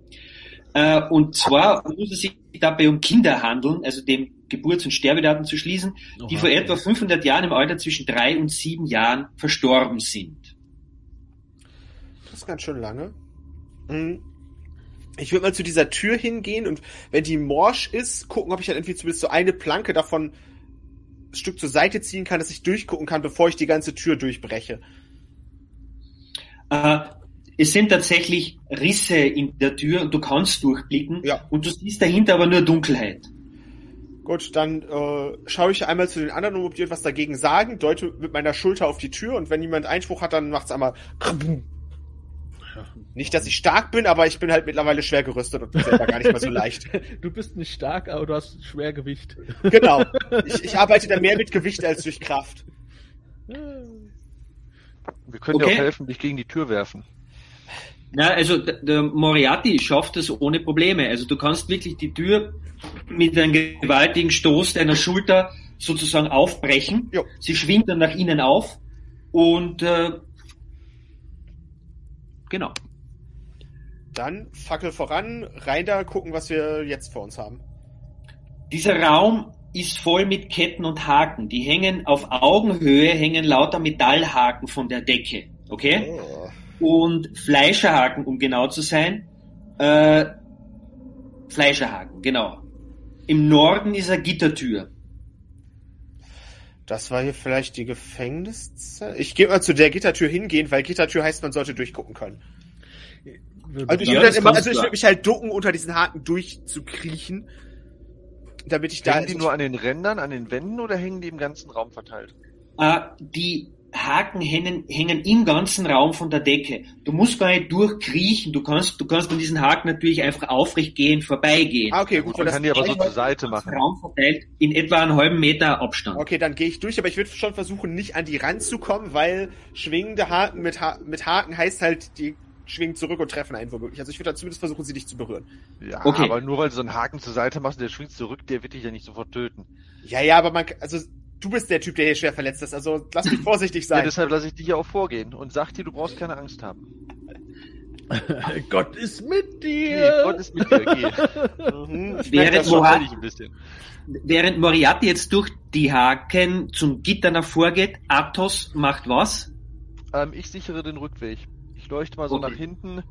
Äh, und zwar muss es sich dabei um Kinder handeln, also dem Geburts- und Sterbedaten zu schließen, die Oha. vor etwa 500 Jahren im Alter zwischen drei und sieben Jahren verstorben sind. Das ist ganz schön lange. Hm. Ich würde mal zu dieser Tür hingehen und wenn die morsch ist, gucken, ob ich dann irgendwie zumindest so eine Planke davon ein Stück zur Seite ziehen kann, dass ich durchgucken kann, bevor ich die ganze Tür durchbreche. Äh, es sind tatsächlich Risse in der Tür und du kannst durchblicken Ja. und du siehst dahinter aber nur Dunkelheit. Gut, dann äh, schaue ich einmal zu den anderen, um ob die etwas dagegen sagen, deute mit meiner Schulter auf die Tür und wenn jemand Einspruch hat, dann macht's einmal. krabum. Ja. Nicht, dass ich stark bin, aber ich bin halt mittlerweile schwer gerüstet und selber gar nicht mehr so leicht. Du bist nicht stark, aber du hast Schwergewicht. Genau. Ich, ich arbeite da mehr mit Gewicht als durch Kraft. Wir können dir Okay. auch helfen, dich gegen die Tür werfen. Ja, also der, Moriarty schafft das ohne Probleme. Also du kannst wirklich die Tür mit einem gewaltigen Stoß deiner Schulter sozusagen aufbrechen. Jo. Sie schwingt dann nach innen auf und äh, genau. Dann Fackel voran, rein da, gucken, was wir jetzt vor uns haben. Dieser Raum ist voll mit Ketten und Haken. Die hängen auf Augenhöhe, hängen lauter Metallhaken von der Decke. Okay? Oh. Und Fleischerhaken, um genau zu sein. Äh, Fleischerhaken, genau. Im Norden ist eine Gittertür. Das war hier vielleicht die Gefängniszelle. Ich gehe mal zu der Gittertür hingehen, weil Gittertür heißt, man sollte durchgucken können. Also ich Ja, würde immer, also ich würde mich halt ducken, unter diesen Haken durchzukriechen, damit ich da. Hängen die nur an den Rändern, an den Wänden oder hängen die im ganzen Raum verteilt? Äh, die Haken hängen, hängen im ganzen Raum von der Decke. Du musst gar nicht durchkriechen. Du kannst, du kannst an diesen Haken natürlich einfach aufrecht gehen, vorbeigehen. ah, okay, gut, Man weil kann das, die aber so zur Seite machen. Raum verteilt in etwa einen halben Meter Abstand. okay, dann gehe ich durch, aber ich würde schon versuchen, nicht an die ranzukommen, weil schwingende Haken mit, ha mit Haken heißt halt, die schwingen zurück und treffen einen womöglich. Also ich würde dann zumindest versuchen, sie nicht zu berühren. Ja, Okay. aber nur weil du so einen Haken zur Seite machst und der schwingt zurück, der wird dich ja nicht sofort töten. Ja, ja, aber man, kann- also du bist der Typ, der hier schwer verletzt ist, also lass mich vorsichtig Ja, sein. deshalb lasse ich dich ja auch vorgehen und sag dir, du brauchst keine Angst haben. Gott ist mit Nee, dir. Gott ist mit dir, geh. mhm, Während. Moha-. Während Moriarty jetzt durch die Haken zum Gitter vorgeht, Athos macht was? Ähm, ich sichere den Rückweg. Ich leuchte mal so Okay. nach hinten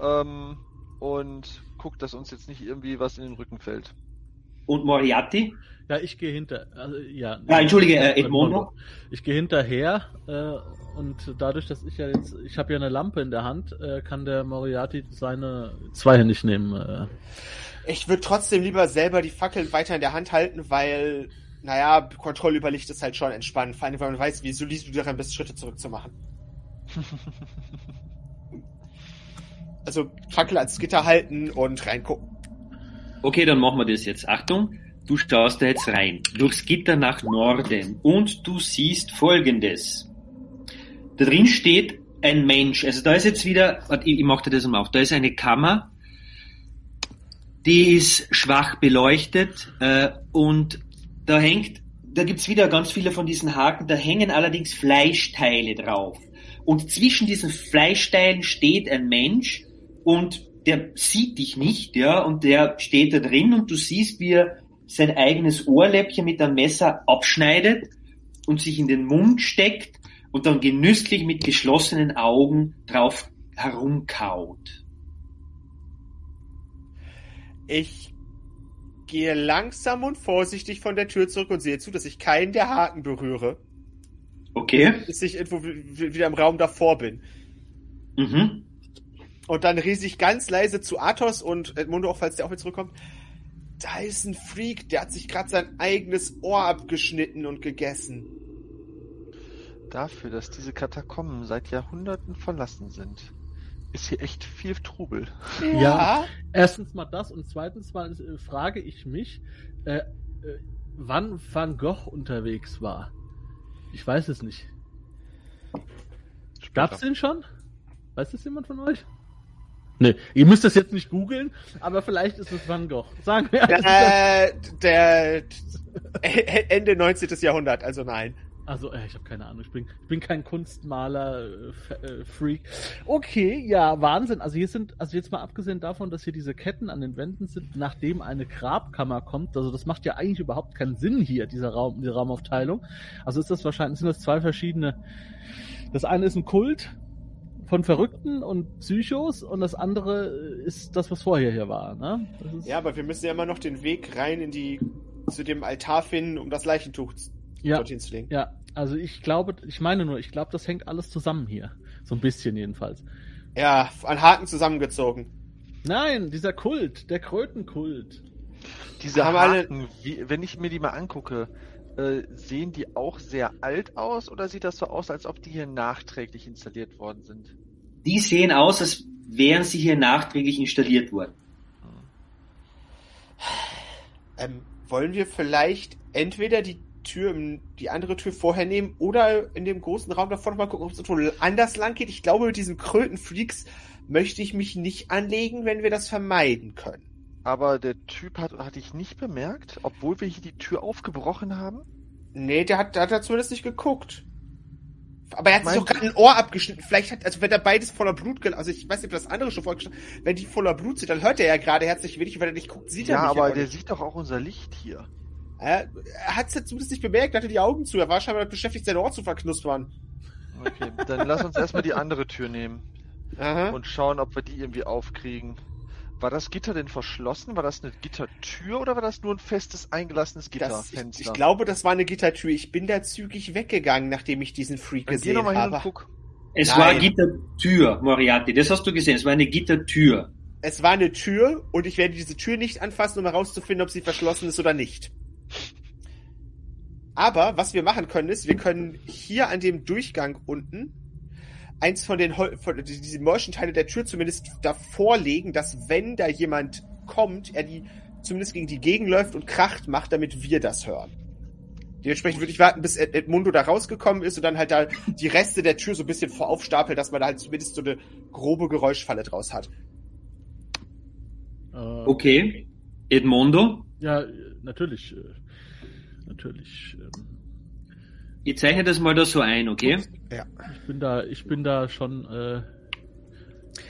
ähm, und guck, dass uns jetzt nicht irgendwie was in den Rücken fällt. Und Moriarty? Ja, ich gehe hinter. Also, ja, Ah, entschuldige, äh, Edmondo. Ich gehe hinterher äh, und dadurch, dass ich ja jetzt, ich habe ja eine Lampe in der Hand, äh, kann der Moriarty seine zweihändig nehmen. Äh. Ich würde trotzdem lieber selber die Fackeln weiter in der Hand halten, weil, naja, Kontrolle über Licht ist halt schon entspannend. Vor allem, weil man weiß, wie solide du daran bist, Schritte zurückzumachen. Also Fackel als Gitter halten und reingucken. Okay, dann machen wir das jetzt. Achtung, du schaust da jetzt rein. Durchs Gitter nach Norden und du siehst folgendes. Da drin steht ein Mensch. Also da ist jetzt wieder, ich, ich mach dir das mal auf. Da ist eine Kammer, die ist schwach beleuchtet äh, und da hängt, da gibt's wieder ganz viele von diesen Haken, da hängen allerdings Fleischteile drauf. Und zwischen diesen Fleischteilen steht ein Mensch und der sieht dich nicht, ja, und der steht da drin und du siehst, wie er sein eigenes Ohrläppchen mit einem Messer abschneidet und sich in den Mund steckt und dann genüsslich mit geschlossenen Augen drauf herumkaut. Ich gehe langsam und vorsichtig von der Tür zurück und sehe zu, dass ich keinen der Haken berühre, Okay? bis ich irgendwo wieder im Raum davor bin. Mhm. Und dann riese ich ganz leise zu Athos und Edmundo auch, falls der auch mit zurückkommt. Da ist ein Freak, der hat sich gerade sein eigenes Ohr abgeschnitten und gegessen. Dafür, dass diese Katakomben seit Jahrhunderten verlassen sind, ist hier echt viel Trubel. Ja. Erstens mal das und zweitens mal äh, frage ich mich, äh, äh, wann Van Gogh unterwegs war. Ich weiß es nicht. Gab's den schon? Weiß das jemand von euch? Nee, ihr müsst das jetzt nicht googeln, aber vielleicht ist es Van Gogh. Sagen wir. Äh, der äh, Ende 19. Jahrhundert, also nein. Also, äh, ich habe keine Ahnung. Ich bin, ich bin kein Kunstmaler, äh. Okay, ja, Wahnsinn. Also hier sind, also jetzt mal abgesehen davon, dass hier diese Ketten an den Wänden sind, nachdem eine Grabkammer kommt. Also das macht ja eigentlich überhaupt keinen Sinn hier, dieser Raum, die Raumaufteilung. Also ist das wahrscheinlich, sind das zwei verschiedene. Das eine ist ein Kult von Verrückten und Psychos und das andere ist das, was vorher hier war. Ne? Das ist, Ja, aber wir müssen ja immer noch den Weg rein in die zu dem Altar finden, um das Leichentuch ja, dorthin zu legen. ja. Also ich glaube, ich meine nur, ich glaube, das hängt alles zusammen hier. So ein bisschen jedenfalls. Ja, an Haken zusammengezogen. Nein, dieser Kult, der Krötenkult. Diese Haben alle- Haken, wie, wenn ich mir die mal angucke, äh, sehen die auch sehr alt aus oder sieht das so aus, als ob die hier nachträglich installiert worden sind? die sehen aus, als wären sie hier nachträglich installiert worden. Ähm, wollen wir vielleicht entweder die Tür, im- die andere Tür vorher nehmen oder in dem großen Raum davor nochmal gucken, ob es irgendwo anders lang geht? Ich glaube, mit diesen Krötenfreaks möchte ich mich nicht anlegen, wenn wir das vermeiden können. Aber der Typ hat, hatte ich nicht bemerkt, obwohl wir hier die Tür aufgebrochen haben. Nee, der hat, der hat da zumindest nicht geguckt. Aber er hat sich doch gerade ein Ohr abgeschnitten. Vielleicht hat, also wenn er beides voller Blut, also ich weiß nicht, ob das andere schon vorgestellt wenn die voller Blut sind, dann hört er ja gerade herzlich wenig, wenn er nicht guckt, sieht Ja, er mich aber auch der nicht. sieht doch auch unser Licht hier. Er, er hat es ja zumindest nicht bemerkt, er hatte die Augen zu. Er war scheinbar beschäftigt, sein Ohr zu verknuspern. Okay, dann lass uns erstmal die andere Tür nehmen Aha. und schauen, ob wir die irgendwie aufkriegen. War das Gitter denn verschlossen? War das eine Gittertür oder war das nur ein festes, eingelassenes das, ich, Gitterfenster? ich glaube, das war eine Gittertür. Ich bin da zügig weggegangen, nachdem ich diesen Freak Dann geh gesehen habe. und guck. Es Nein. war eine Gittertür, Moriarty. Das hast du gesehen. Es war eine Gittertür. Es war eine Tür und ich werde diese Tür nicht anfassen, um herauszufinden, ob sie verschlossen ist oder nicht. Aber was wir machen können, ist, wir können hier an dem Durchgang unten eins von den von die- diese Morschenteile der Tür zumindest davor legen, dass wenn da jemand kommt, er die zumindest gegen die Gegend läuft und Kracht macht, damit wir das hören. Dementsprechend würde ich warten, bis Ed Edmundo da rausgekommen ist und dann halt da die Reste der Tür so ein bisschen voraufstapeln, dass man da halt zumindest so eine grobe Geräuschfalle draus hat. Äh, Okay. Edmondo, Ja, natürlich. Äh, natürlich. Ich zeichne das mal da so ein, okay? ich bin da, ich bin da schon. Äh,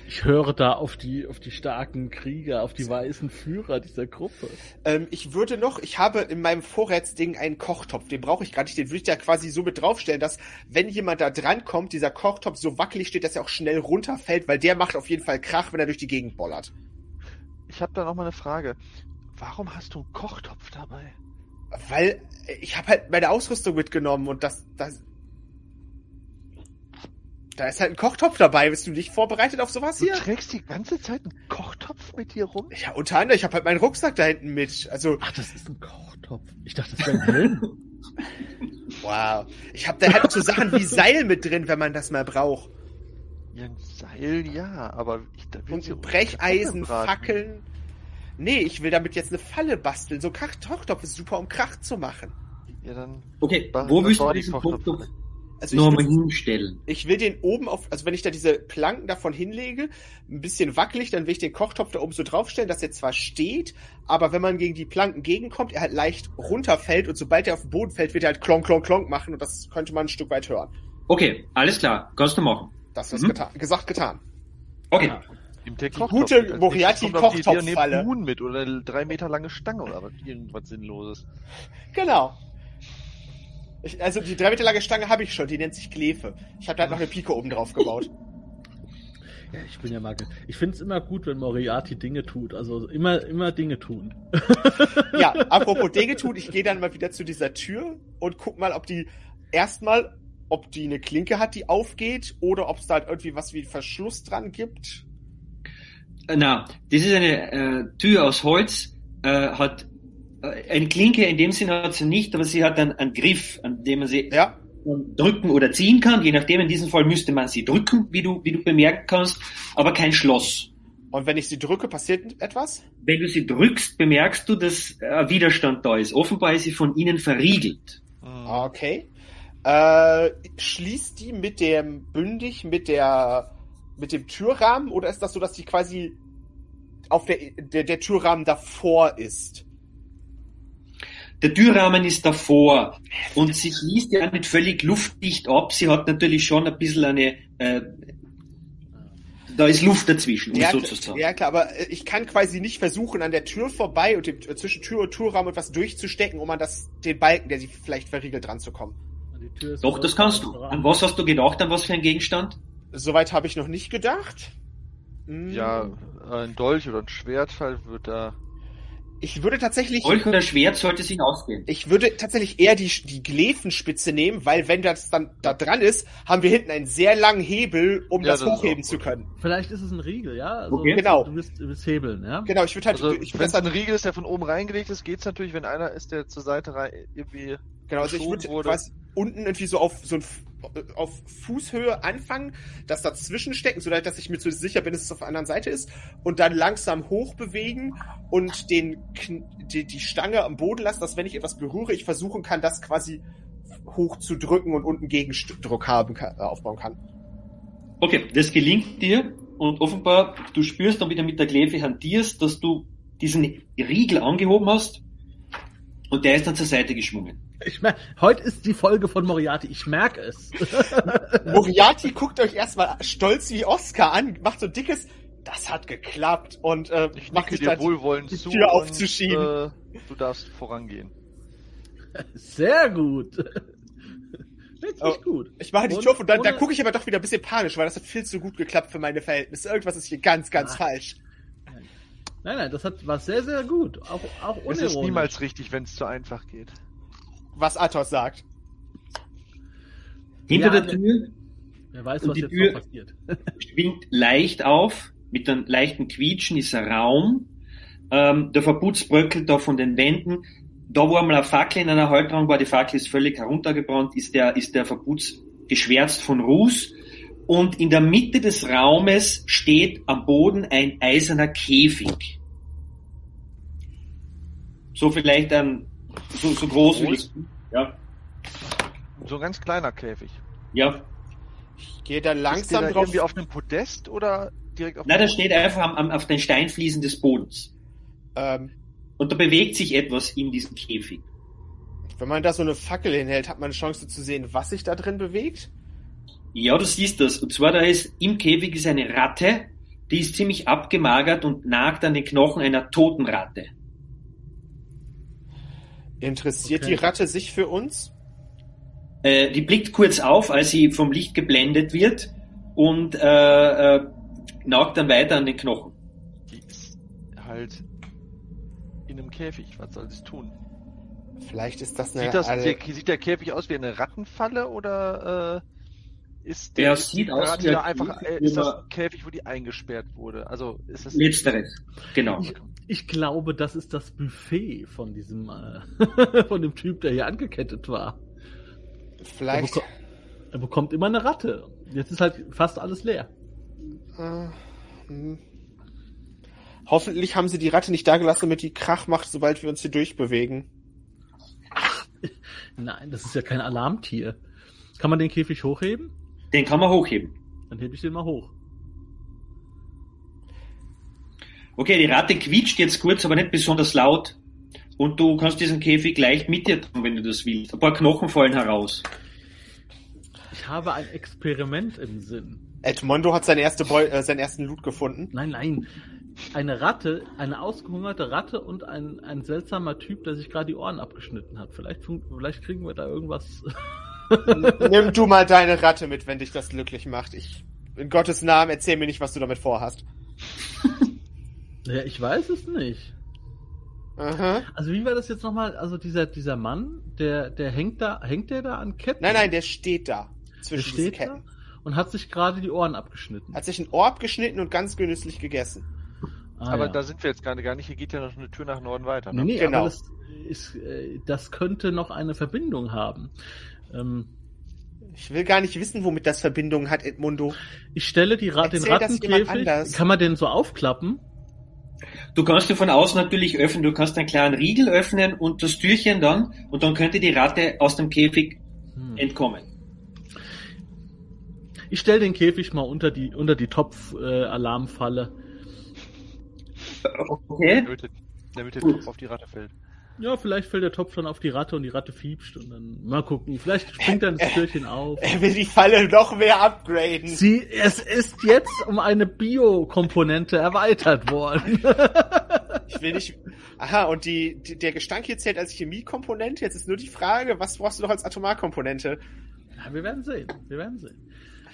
ich höre da auf die, auf die starken Krieger, auf die weißen Führer dieser Gruppe. Ähm, ich würde noch, ich habe in meinem Vorratsding einen Kochtopf, den brauche ich gar nicht, den würde ich da quasi so mit draufstellen, dass wenn jemand da dran kommt, dieser Kochtopf so wackelig steht, dass er auch schnell runterfällt, weil der macht auf jeden Fall Krach, wenn er durch die Gegend bollert. Ich habe da noch mal eine Frage. Warum hast du einen Kochtopf dabei? Weil ich habe halt meine Ausrüstung mitgenommen und das, das, da ist halt ein Kochtopf dabei. Bist du nicht vorbereitet auf sowas Du hier? trägst die ganze Zeit einen Kochtopf mit dir rum? Ja, unter anderem, ich habe halt meinen Rucksack da hinten mit. Also, Ach, das ist ein Kochtopf. Ich dachte, das wäre ein Helm. wow. Ich habe da halt so Sachen wie Seil mit drin, wenn man das mal braucht. Ja, ein Seil, ja, aber ich da willst du Und Brecheisen. Fackeln. Nee, ich will damit jetzt eine Falle basteln. So Kochtopf ist super, um Krach zu machen. Ja, dann Okay, wo willst du diesen Kochtopf? Also ich nochmal will, hinstellen? ich will den oben auf, also wenn ich da diese Planken davon hinlege, ein bisschen wackelig, dann will ich den Kochtopf da oben so draufstellen, dass er zwar steht, aber wenn man gegen die Planken gegenkommt, er halt leicht runterfällt und sobald er auf den Boden fällt, wird er halt klonk, klonk, klonk machen und das könnte man ein Stück weit hören. Okay, alles klar. Kannst du machen. Das ist Mhm. getan, gesagt, getan. Okay. Ja. Ihm der Die Kochtopf gute mit. Als Moriarty nächstes kommt auf die Idee und nehmt Kochtopffalle. einen Huhn mit oder eine drei Meter lange Stange oder was, irgendwas Sinnloses. Genau. Ich, also die drei Meter lange Stange habe ich schon, die nennt sich Klefe. Ich habe da halt noch eine Pike oben drauf gebaut. Ja, ich bin ja mal. ge- Ich finde es immer gut, wenn Moriarty Dinge tut. Also immer, immer Dinge tun. Ja, apropos Dinge tun, ich gehe dann mal wieder zu dieser Tür und guck mal, ob die erstmal, ob die eine Klinke hat, die aufgeht, oder ob es da halt irgendwie was wie Verschluss dran gibt. Na, das ist eine äh, Tür aus Holz, äh, hat äh, eine Klinke in dem Sinne hat sie nicht, aber sie hat einen, einen Griff, an dem man sie Ja, drücken oder ziehen kann. Je nachdem, in diesem Fall müsste man sie drücken, wie du, wie du bemerken kannst, aber kein Schloss. und wenn ich sie drücke, passiert etwas? Wenn du sie drückst, bemerkst du, dass äh, Widerstand da ist. Offenbar ist sie von innen verriegelt. Mhm. Okay. Äh, schließt die mit dem bündig mit der mit dem Türrahmen oder ist das so, dass die quasi auf der der, der Türrahmen davor ist? Der Türrahmen ist davor und sie schließt ja nicht völlig luftdicht ab. Sie hat natürlich schon ein bisschen eine, äh, da ist Luft dazwischen, um Ja, so klar- zu sagen. ja klar, aber äh, ich kann quasi nicht versuchen, an der Tür vorbei und dem, zwischen Tür und Türrahmen etwas durchzustecken, um an das den Balken, der sie vielleicht verriegelt, dran zu kommen. Die Tür ist Doch, das kannst du. An was hast du gedacht? An was für ein Gegenstand? Soweit habe ich noch nicht gedacht. Hm, Ja, ein Dolch oder ein Schwertfall wird da. Ich würde tatsächlich Dolch oder Schwert sollte sich ausgehen. Ich würde tatsächlich eher die, die Gläfenspitze nehmen, weil wenn das dann da dran ist, haben wir hinten einen sehr langen Hebel, um Ja, das das hochheben zu können. Vielleicht ist es ein Riegel, ja? Also, Okay. Genau. Du wirst, du wirst hebeln, ja? Genau, ich würde halt, Also, ich wenn würde es ein Riegel ist, der von oben reingelegt ist, geht's natürlich, wenn einer ist, der zur Seite rein, irgendwie Genau, also ich würde unten irgendwie so auf so ein auf Fußhöhe anfangen, das dazwischen stecken, so dass ich mir so sicher bin, dass es auf der anderen Seite ist und dann langsam hochbewegen und den die, die Stange am Boden lassen, dass wenn ich etwas berühre, ich versuchen kann, das quasi hoch zu drücken und unten Gegendruck haben äh, aufbauen kann. Okay, das gelingt dir und offenbar, du spürst dann wieder mit der Kläfe hantierst, dass du diesen Riegel angehoben hast und der ist dann zur Seite geschwungen. Ich heute ist die Folge von Moriarty, ich merke es. Moriarty guckt euch erstmal stolz wie Oscar an, macht so ein dickes, das hat geklappt und äh, Ich macht sich dir dann wohlwollend die zu. Tür und, aufzuschieben. Äh, du darfst vorangehen. Sehr gut. Wirklich Oh. gut. Ich mache die Und Tür auf und dann, dann gucke ich aber doch wieder ein bisschen panisch, weil das hat viel zu gut geklappt für meine Verhältnisse. Irgendwas ist hier ganz, ganz Ah. falsch. Nein, nein, das hat, war sehr, sehr gut. Auch, auch Es ist unironisch. niemals richtig, wenn es zu einfach geht. Was Athos sagt. Hinter Ja, der Tür Wer weiß, Und was die jetzt Tür- noch passiert. schwingt leicht auf, mit einem leichten Quietschen ist ein Raum, ähm, der Verputz bröckelt da von den Wänden, da wo einmal eine Fackel in einer Halterung war, die Fackel ist völlig heruntergebrannt, ist der, ist der Verputz geschwärzt von Ruß und in der Mitte des Raumes steht am Boden ein eiserner Käfig. So vielleicht ein, so, so groß wie, Groß? ja, So ein ganz kleiner Käfig. ja. Ich gehe da langsam da drauf. irgendwie auf einem Podest oder direkt auf Nein, dem der steht einfach am, am, auf den Steinfliesen des Bodens. Ähm, Und da bewegt sich etwas in diesem Käfig. wenn man da so eine Fackel hinhält, hat man eine Chance zu sehen, was sich da drin bewegt. Ja, du siehst das. Und zwar da ist im Käfig ist eine Ratte, die ist ziemlich abgemagert und nagt an den Knochen einer toten Ratte. Interessiert Okay. die Ratte sich für uns? Äh, die blickt kurz auf, als sie vom Licht geblendet wird und äh, äh, nagt dann weiter an den Knochen. Die ist halt in einem Käfig. Was soll sie tun? Vielleicht ist das eine. Sieht, das, Al- der, sieht der Käfig aus wie eine Rattenfalle oder äh, ist Der ist sieht aus wie einfach Käfig, äh, ist das ein Käfig, wo die eingesperrt wurde? Also ist das Letzteres. Genau. Ich, ich glaube, das ist das Buffet von diesem, äh, von dem Typ, der hier angekettet war. Er, Vielleicht. beko er bekommt immer eine Ratte. Jetzt ist halt fast alles leer. Äh, hm. Hoffentlich haben sie die Ratte nicht da gelassen, damit die Krach macht, sobald wir uns hier durchbewegen. Nein, das ist ja kein Alarmtier. Kann man den Käfig hochheben? Den kann man hochheben. Dann hebe ich den mal hoch. Okay, die Ratte quietscht jetzt kurz, aber nicht besonders laut. Und du kannst diesen Käfig leicht mit dir tun, wenn du das willst. Ein paar Knochen fallen heraus. Ich habe ein Experiment im Sinn. Edmondo hat seine erste Beu äh, seinen ersten Loot gefunden. Nein, nein. Eine Ratte, eine ausgehungerte Ratte und ein, ein seltsamer Typ, der sich gerade die Ohren abgeschnitten hat. Vielleicht, vielleicht kriegen wir da irgendwas. Nimm du mal deine Ratte mit, wenn dich das glücklich macht. Ich, in Gottes Namen, erzähl mir nicht, was du damit vorhast. ja, ich weiß es nicht. Aha. Also wie war das jetzt nochmal? Also dieser, dieser Mann, der, der hängt da, hängt der da an Ketten? Nein, nein, der steht da. der Zwischen diesen steht da Ketten. und hat sich gerade die Ohren abgeschnitten. Hat sich ein Ohr abgeschnitten und ganz genüsslich gegessen. Ah, aber ja. da sind wir jetzt gerade gar nicht. Hier geht ja noch eine Tür nach Norden weiter. Nee, Ne? nee, Genau. aber das, ist, äh, das könnte noch eine Verbindung haben. Ähm, Ich will gar nicht wissen, womit das Verbindung hat, Edmundo. ich stelle die Ra den Erzähl jemand Rattenkäfig. Kann man den so aufklappen? Du kannst dir von außen natürlich öffnen, du kannst einen kleinen Riegel öffnen und das Türchen dann und dann könnte die Ratte aus dem Käfig Hm. entkommen. Ich stelle den Käfig mal unter die, unter die Topf-Alarmfalle. Okay. Damit, der- damit der. Topf auf die Ratte fällt. Ja, vielleicht fällt der Topf dann auf die Ratte und die Ratte fiepscht und dann mal gucken. Vielleicht springt dann das Türchen auf. Er will die Falle noch mehr upgraden. Sie, es ist jetzt um eine Biokomponente erweitert worden. Ich will nicht. Aha, und die, die, der Gestank hier zählt als Chemiekomponente. Jetzt ist nur die Frage, was brauchst du noch als Atomarkomponente? Ja, wir werden sehen. Wir werden sehen.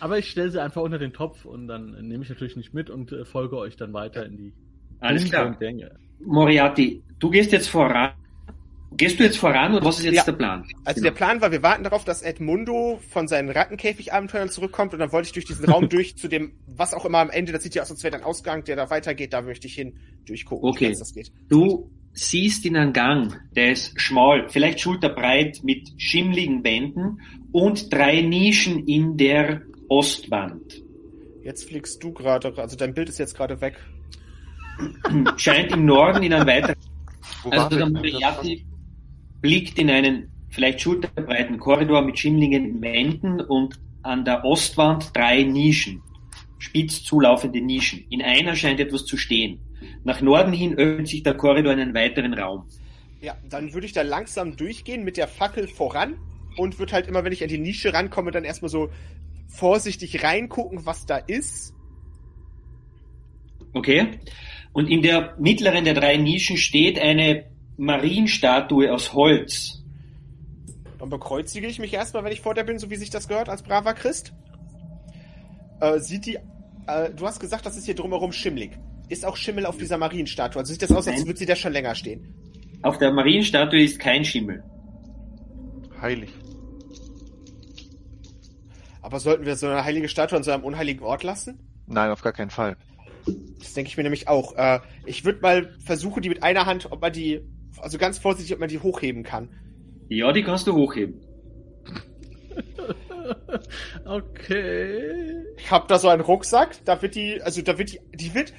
Aber ich stelle sie einfach unter den Topf und dann nehme ich natürlich nicht mit und äh, folge euch dann weiter in die Alles klar. Moriarty, du gehst jetzt voran. Gehst du jetzt voran oder was ist jetzt Ja. der Plan? Also Genau. der Plan war, wir warten darauf, dass Edmundo von seinen Rattenkäfig-Abenteuern zurückkommt und dann wollte ich durch diesen Raum durch zu dem, was auch immer am Ende, das sieht ja aus, als wäre ein Ausgang, der da weitergeht, da möchte ich hin durchgucken, Okay. wie weit das geht. Du siehst in einen Gang, der ist schmal, vielleicht schulterbreit mit schimmligen Wänden und drei Nischen in der Ostwand. Jetzt fliegst du gerade, also dein Bild ist jetzt gerade weg. Scheint im Norden in einen weiteren. Wo Also wir denn? Moriarty blickt in einen vielleicht schulterbreiten Korridor mit schimmligen Wänden und an der Ostwand drei Nischen, spitz zulaufende Nischen. In einer scheint etwas zu stehen. Nach Norden hin öffnet sich der Korridor in einen weiteren Raum. Ja, dann würde ich da langsam durchgehen mit der Fackel voran und würde halt immer, wenn ich an die Nische rankomme, dann erstmal so vorsichtig reingucken, was da ist. Okay? Und in der mittleren der drei Nischen steht eine Marienstatue aus Holz. Dann bekreuzige ich mich erstmal, wenn ich vor der bin, so wie sich das gehört, als braver Christ. Äh, sieht die. Äh, du hast gesagt, das ist hier drumherum schimmlig. Ist auch Schimmel auf dieser Marienstatue? Also sieht das aus, als Nein. würde sie da schon länger stehen. Auf der Marienstatue ist kein Schimmel. Heilig. Aber sollten wir so eine heilige Statue an so einem unheiligen Ort lassen? Nein, auf gar keinen Fall. Das denke ich mir nämlich auch. Äh, ich würde mal versuchen, die mit einer Hand, ob man die, also ganz vorsichtig, ob man die hochheben kann. Ja, die kannst du hochheben. Okay. Ich habe da so einen Rucksack, da wird die, also da wird die, die wird.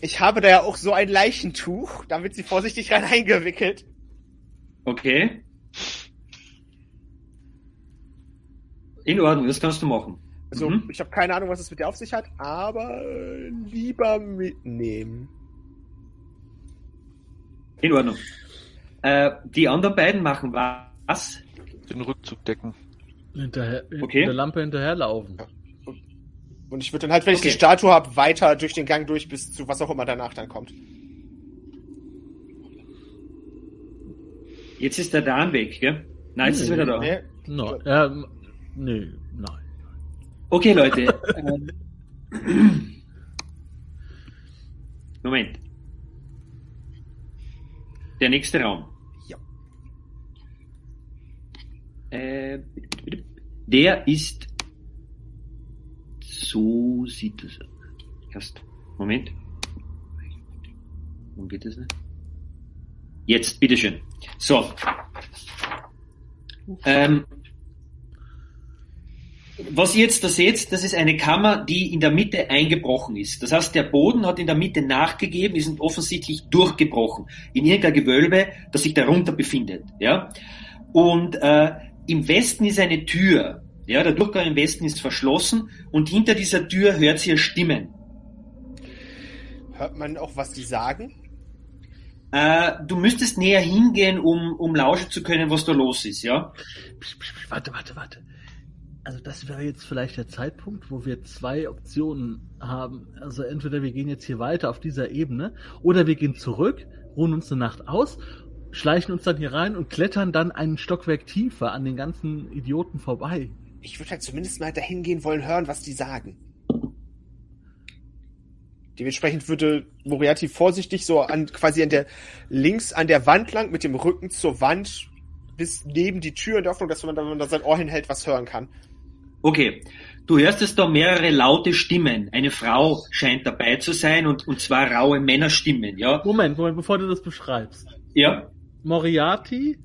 Ich habe da ja auch so ein Leichentuch, da wird sie vorsichtig rein eingewickelt. Okay? In Ordnung, das kannst du machen. Also Mhm. ich habe keine Ahnung, was es mit der auf sich hat, aber lieber mitnehmen. In Ordnung. Äh, die anderen beiden machen was? Den Rückzug decken. Hinterher, Okay. der Lampe hinterherlaufen. Und ich würde dann halt, wenn ich Okay. die Statue habe, weiter durch den Gang durch bis zu was auch immer danach dann kommt. Jetzt ist der Dan weg, gell? Nein, jetzt ist er Nee. wieder da. Nee, No, ähm, nee, nein. Okay, Leute. ähm, Moment. Der nächste Raum. Ja. Äh, der ist. So sieht es aus. Erst. Moment. Warum geht das nicht? Jetzt, bitteschön. So. Ähm, was ihr jetzt da seht, das ist eine Kammer, die in der Mitte eingebrochen ist. Das heißt, der Boden hat in der Mitte nachgegeben, ist offensichtlich durchgebrochen in irgendein Gewölbe, das sich darunter befindet. Ja? Und äh, im Westen ist eine Tür. Ja, der Durchgang im Westen ist verschlossen und hinter dieser Tür hört sie Stimmen. hört man auch, was die sagen? Äh, du müsstest näher hingehen, um, um lauschen zu können, was da los ist, ja? Psch, psch, psch, Warte, warte, warte. Also das wäre jetzt vielleicht der Zeitpunkt, wo wir zwei Optionen haben. Also entweder wir gehen jetzt hier weiter auf dieser Ebene oder wir gehen zurück, ruhen uns eine Nacht aus, schleichen uns dann hier rein und klettern dann einen Stockwerk tiefer an den ganzen Idioten vorbei. Ich würde halt zumindest mal dahin gehen wollen, hören, was die sagen. Dementsprechend würde Moriarty vorsichtig so an quasi an der links an der Wand lang mit dem Rücken zur Wand bis neben die Tür in der Hoffnung, dass man, wenn man da sein Ohr hinhält, was hören kann. Okay. Du hörst es da mehrere laute Stimmen. Eine Frau scheint dabei zu sein und, und zwar raue Männerstimmen, ja? Moment, Moment, bevor du das beschreibst. Ja? Moriarty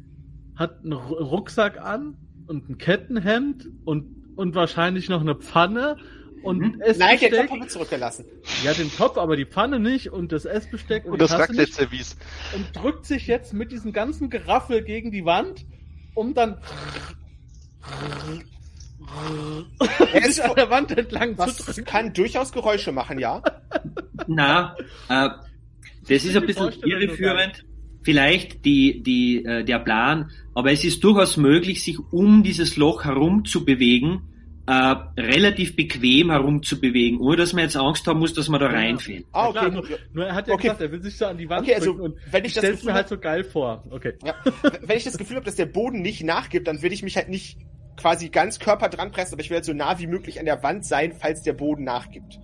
hat einen Ru- Rucksack an und ein Kettenhemd und, und wahrscheinlich noch eine Pfanne und Mhm. Nein, der Essbesteck. Kopf haben wir zurückgelassen. Ja, den Topf, aber die Pfanne nicht und das Essbesteck und, Und das. Raclette-Service. und drückt sich jetzt mit diesem ganzen Geraffel gegen die Wand, um dann Er ist, an der Wand entlang zu das drücken. kann durchaus Geräusche machen, ja. Na, äh, das ist ein bisschen irreführend. Vielleicht die, die, äh, der Plan, aber es ist durchaus möglich, sich um dieses Loch herum zu bewegen, äh, relativ bequem herumzubewegen, ohne dass man jetzt Angst haben muss, dass man da Ja. reinfällt. Ah, Ja, klar, okay. nur, nur er hat ja Okay. gesagt, er will sich so an die Wand Okay, also, und wenn ich das Gefühl mir halt so geil vor. Okay. Ja, wenn ich das Gefühl habe, dass der Boden nicht nachgibt, dann will ich mich halt nicht quasi ganz Körper dran pressen, aber ich will halt so nah wie möglich an der Wand sein, falls der Boden nachgibt.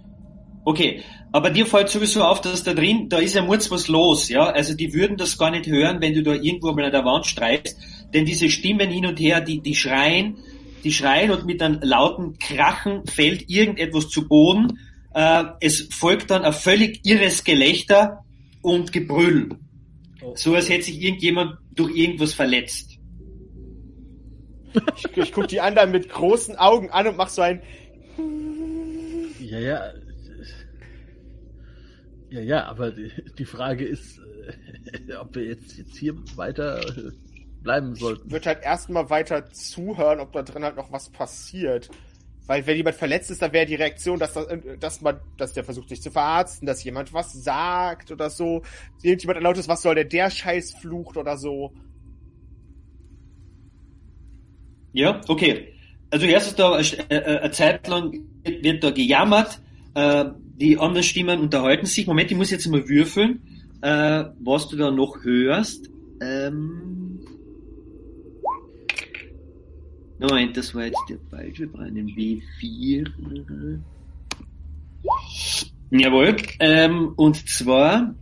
Okay, aber dir fällt sowieso auf, dass da drin, da ist ja murz was los, ja. Also die würden das gar nicht hören, wenn du da irgendwo mal an der Wand streifst, denn diese Stimmen hin und her, die, die schreien, die schreien und mit einem lauten Krachen fällt irgendetwas zu Boden. Äh, es folgt dann ein völlig irres Gelächter und Gebrüll. So als hätte sich irgendjemand durch irgendwas verletzt. Ich, ich guck die anderen mit großen Augen an und mach so ein. Ja, ja. Ja, ja, aber die, die Frage ist, äh, ob wir jetzt, jetzt hier weiter äh, bleiben sollten. Ich würde halt erstmal weiter zuhören, ob da drin halt noch was passiert. Weil wenn jemand verletzt ist, dann wäre die Reaktion, dass, das, dass man, dass der versucht sich zu verarzten, dass jemand was sagt oder so. Irgendjemand lautes, was soll der der Scheiß flucht oder so. Ja, okay. Also erst ist da äh, äh, eine Zeit lang wird da gejammert, äh, die anderen Stimmen unterhalten sich. Moment, ich muss jetzt mal würfeln, was du da noch hörst. Ähm Moment, das war jetzt der falsche, wir brauchen einen W4. Jawohl. Ähm, und zwar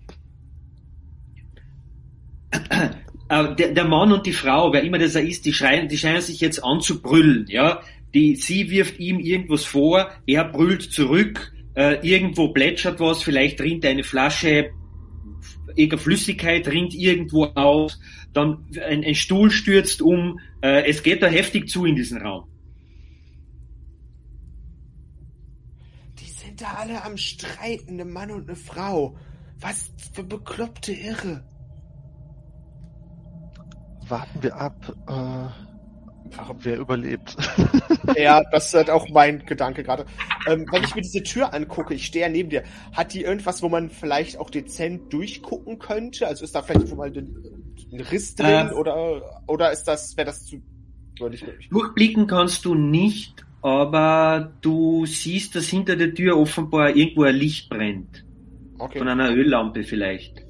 äh, der, der Mann und die Frau, wer immer das er ist, die schreien, die scheinen sich jetzt anzubrüllen, ja. Die, sie wirft ihm irgendwas vor, er brüllt zurück, äh, irgendwo plätschert was, vielleicht rinnt eine Flasche irgendeine Flüssigkeit rinnt irgendwo aus, dann ein, ein Stuhl stürzt um, äh, es geht da heftig zu in diesem Raum. Die sind da alle am Streiten, eine Mann und eine Frau. Was für bekloppte Irre. Warten wir ab, äh, wer überlebt. ja, das ist halt auch mein Gedanke gerade. Ähm, wenn ich mir diese Tür angucke, ich stehe ja neben dir, hat die irgendwas, wo man vielleicht auch dezent durchgucken könnte? Also ist da vielleicht schon mal ein, ein Riss drin Äh. oder, oder ist das, wäre das zu, möglich? Durchblicken kannst du nicht, aber du siehst, dass hinter der Tür offenbar irgendwo ein Licht brennt. Okay. Von einer Öllampe vielleicht.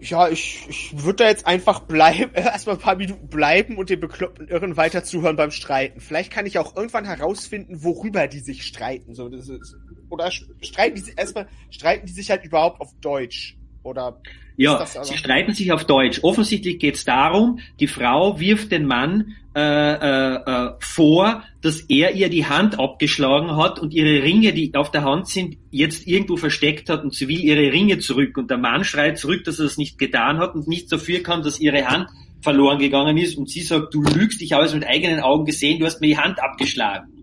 Ja, ich, ich würde da jetzt einfach bleiben, erstmal ein paar Minuten bleiben und den bekloppten Irren weiter zuhören beim Streiten. Vielleicht kann ich auch irgendwann herausfinden, worüber die sich streiten. So, das ist, oder streiten die sich erstmal, streiten die sich halt überhaupt auf Deutsch? Oder Ja, sie streiten sich auf Deutsch. Offensichtlich geht es darum, die Frau wirft den Mann äh, äh, äh, vor, dass er ihr die Hand abgeschlagen hat und ihre Ringe, die auf der Hand sind, jetzt irgendwo versteckt hat und sie will ihre Ringe zurück. Und der Mann schreit zurück, dass er das nicht getan hat und nichts dafür kann, dass ihre Hand verloren gegangen ist. Und sie sagt, du lügst, ich habe es mit eigenen Augen gesehen, du hast mir die Hand abgeschlagen.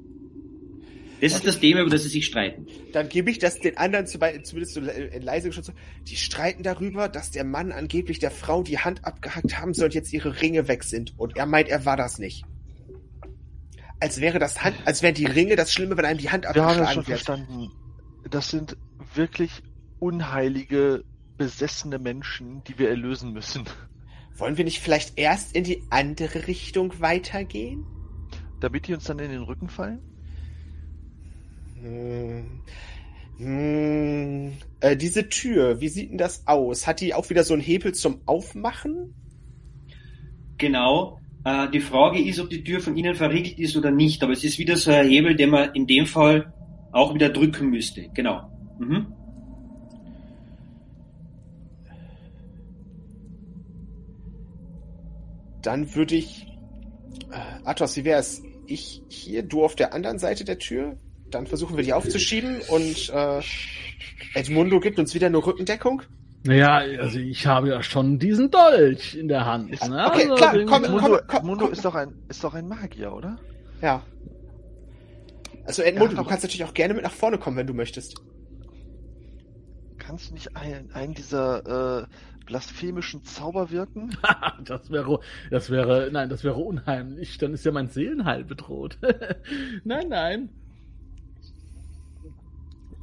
Das ist das Thema, über das sie sich streiten. dann gebe ich das den anderen zu, zumindest so in leise geschützt. Die streiten darüber, dass der Mann angeblich der Frau die Hand abgehackt haben soll und jetzt ihre Ringe weg sind. Und er meint, er war das nicht. Als wäre das Hand, als wären die Ringe das Schlimme, wenn einem die Hand Wir haben das schon abgeschlagen wird. verstanden. Das sind wirklich unheilige, besessene Menschen, die wir erlösen müssen. Wollen wir nicht vielleicht erst in die andere Richtung weitergehen? Damit die uns dann in den Rücken fallen? Hm. Hm. Äh, diese Tür, wie sieht denn das aus? Hat die auch wieder so einen Hebel zum Aufmachen? Genau. Äh, die Frage ist, ob die Tür von innen verriegelt ist oder nicht. Aber es ist wieder so ein Hebel, den man in dem Fall auch wieder drücken müsste. Genau. Mhm. Dann würde ich. Äh, Athos, wie wär's? Ich hier, du auf der anderen Seite der Tür? Dann versuchen wir die aufzuschieben und äh, Edmundo gibt uns wieder nur Rückendeckung. Naja, also ich habe ja schon diesen Dolch in der Hand. Ne? okay, Also klar, komm, Mundo, komm, komm, Mundo komm. ist doch ein ist doch ein Magier, oder? Ja. Also Edmundo, Ja, du kannst natürlich auch gerne mit nach vorne kommen, wenn du möchtest. Kannst du nicht einen, einen dieser äh, blasphemischen Zauber wirken? das wäre, das wäre, nein, das wäre unheimlich. Dann ist ja mein Seelenheil bedroht. nein, nein.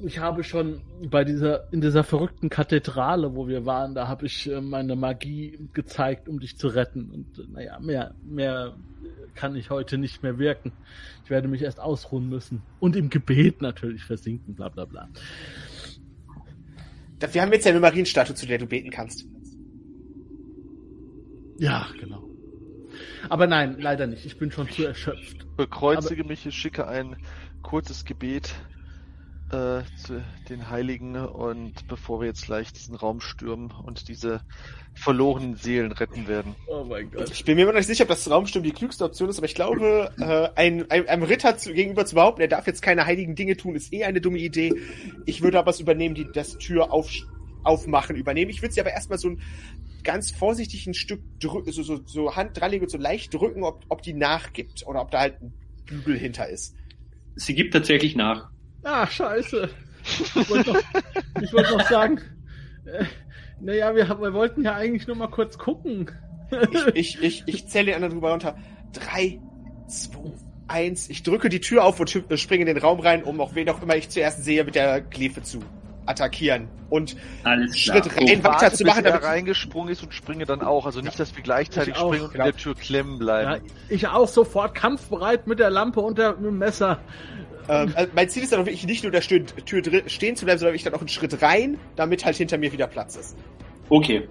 Ich habe schon bei dieser, in dieser verrückten Kathedrale, wo wir waren, da habe ich äh, meine Magie gezeigt, um dich zu retten. Und äh, naja, mehr, mehr kann ich heute nicht mehr wirken. Ich werde mich erst ausruhen müssen. Und im Gebet natürlich versinken, bla bla bla. Wir haben jetzt ja eine Marienstatue, zu der du beten kannst. Ja, genau. Aber nein, leider nicht. Ich bin schon zu erschöpft. Bekreuzige mich, ich schicke ein kurzes Gebet äh, zu den Heiligen und bevor wir jetzt gleich diesen Raum stürmen und diese verlorenen Seelen retten werden. Oh mein Gott. Ich bin mir immer noch nicht sicher, ob das Raumsturm die klügste Option ist, aber ich glaube, äh, ein, ein, einem Ritter zu, gegenüber zu behaupten, er darf jetzt keine heiligen Dinge tun, ist eh eine dumme Idee. Ich würde aber was übernehmen, die das Tür auf, aufmachen übernehmen. Ich würde sie aber erstmal so ein ganz vorsichtig ein Stück drücken, so, so, so Hand dranlegen und so leicht drücken, ob, ob die nachgibt oder ob da halt ein Bügel hinter ist. Sie gibt tatsächlich nach. Ah, scheiße. Ich wollte noch, ich wollte noch sagen, äh, naja, wir, wir wollten ja eigentlich nur mal kurz gucken. Ich, ich, ich, ich zähle den anderen drüber runter. Drei, zwei, eins. Ich drücke die Tür auf und springe in den Raum rein, um auch wen auch immer ich zuerst sehe, mit der Klefe zu attackieren. Und Alles klar. Schritt rein, weiter Warte, zu bis machen, er damit reingesprungen ist und springe dann auch. Also nicht, dass wir gleichzeitig Ich auch, springen und genau. in der Tür klemmen Ja, bleiben. ich auch sofort kampfbereit mit der Lampe und der, mit dem Messer. Ähm, also mein Ziel ist dann auch wirklich nicht nur der Tür, stehen zu bleiben, sondern ich dann auch einen Schritt rein, damit halt hinter mir wieder Platz ist. Okay.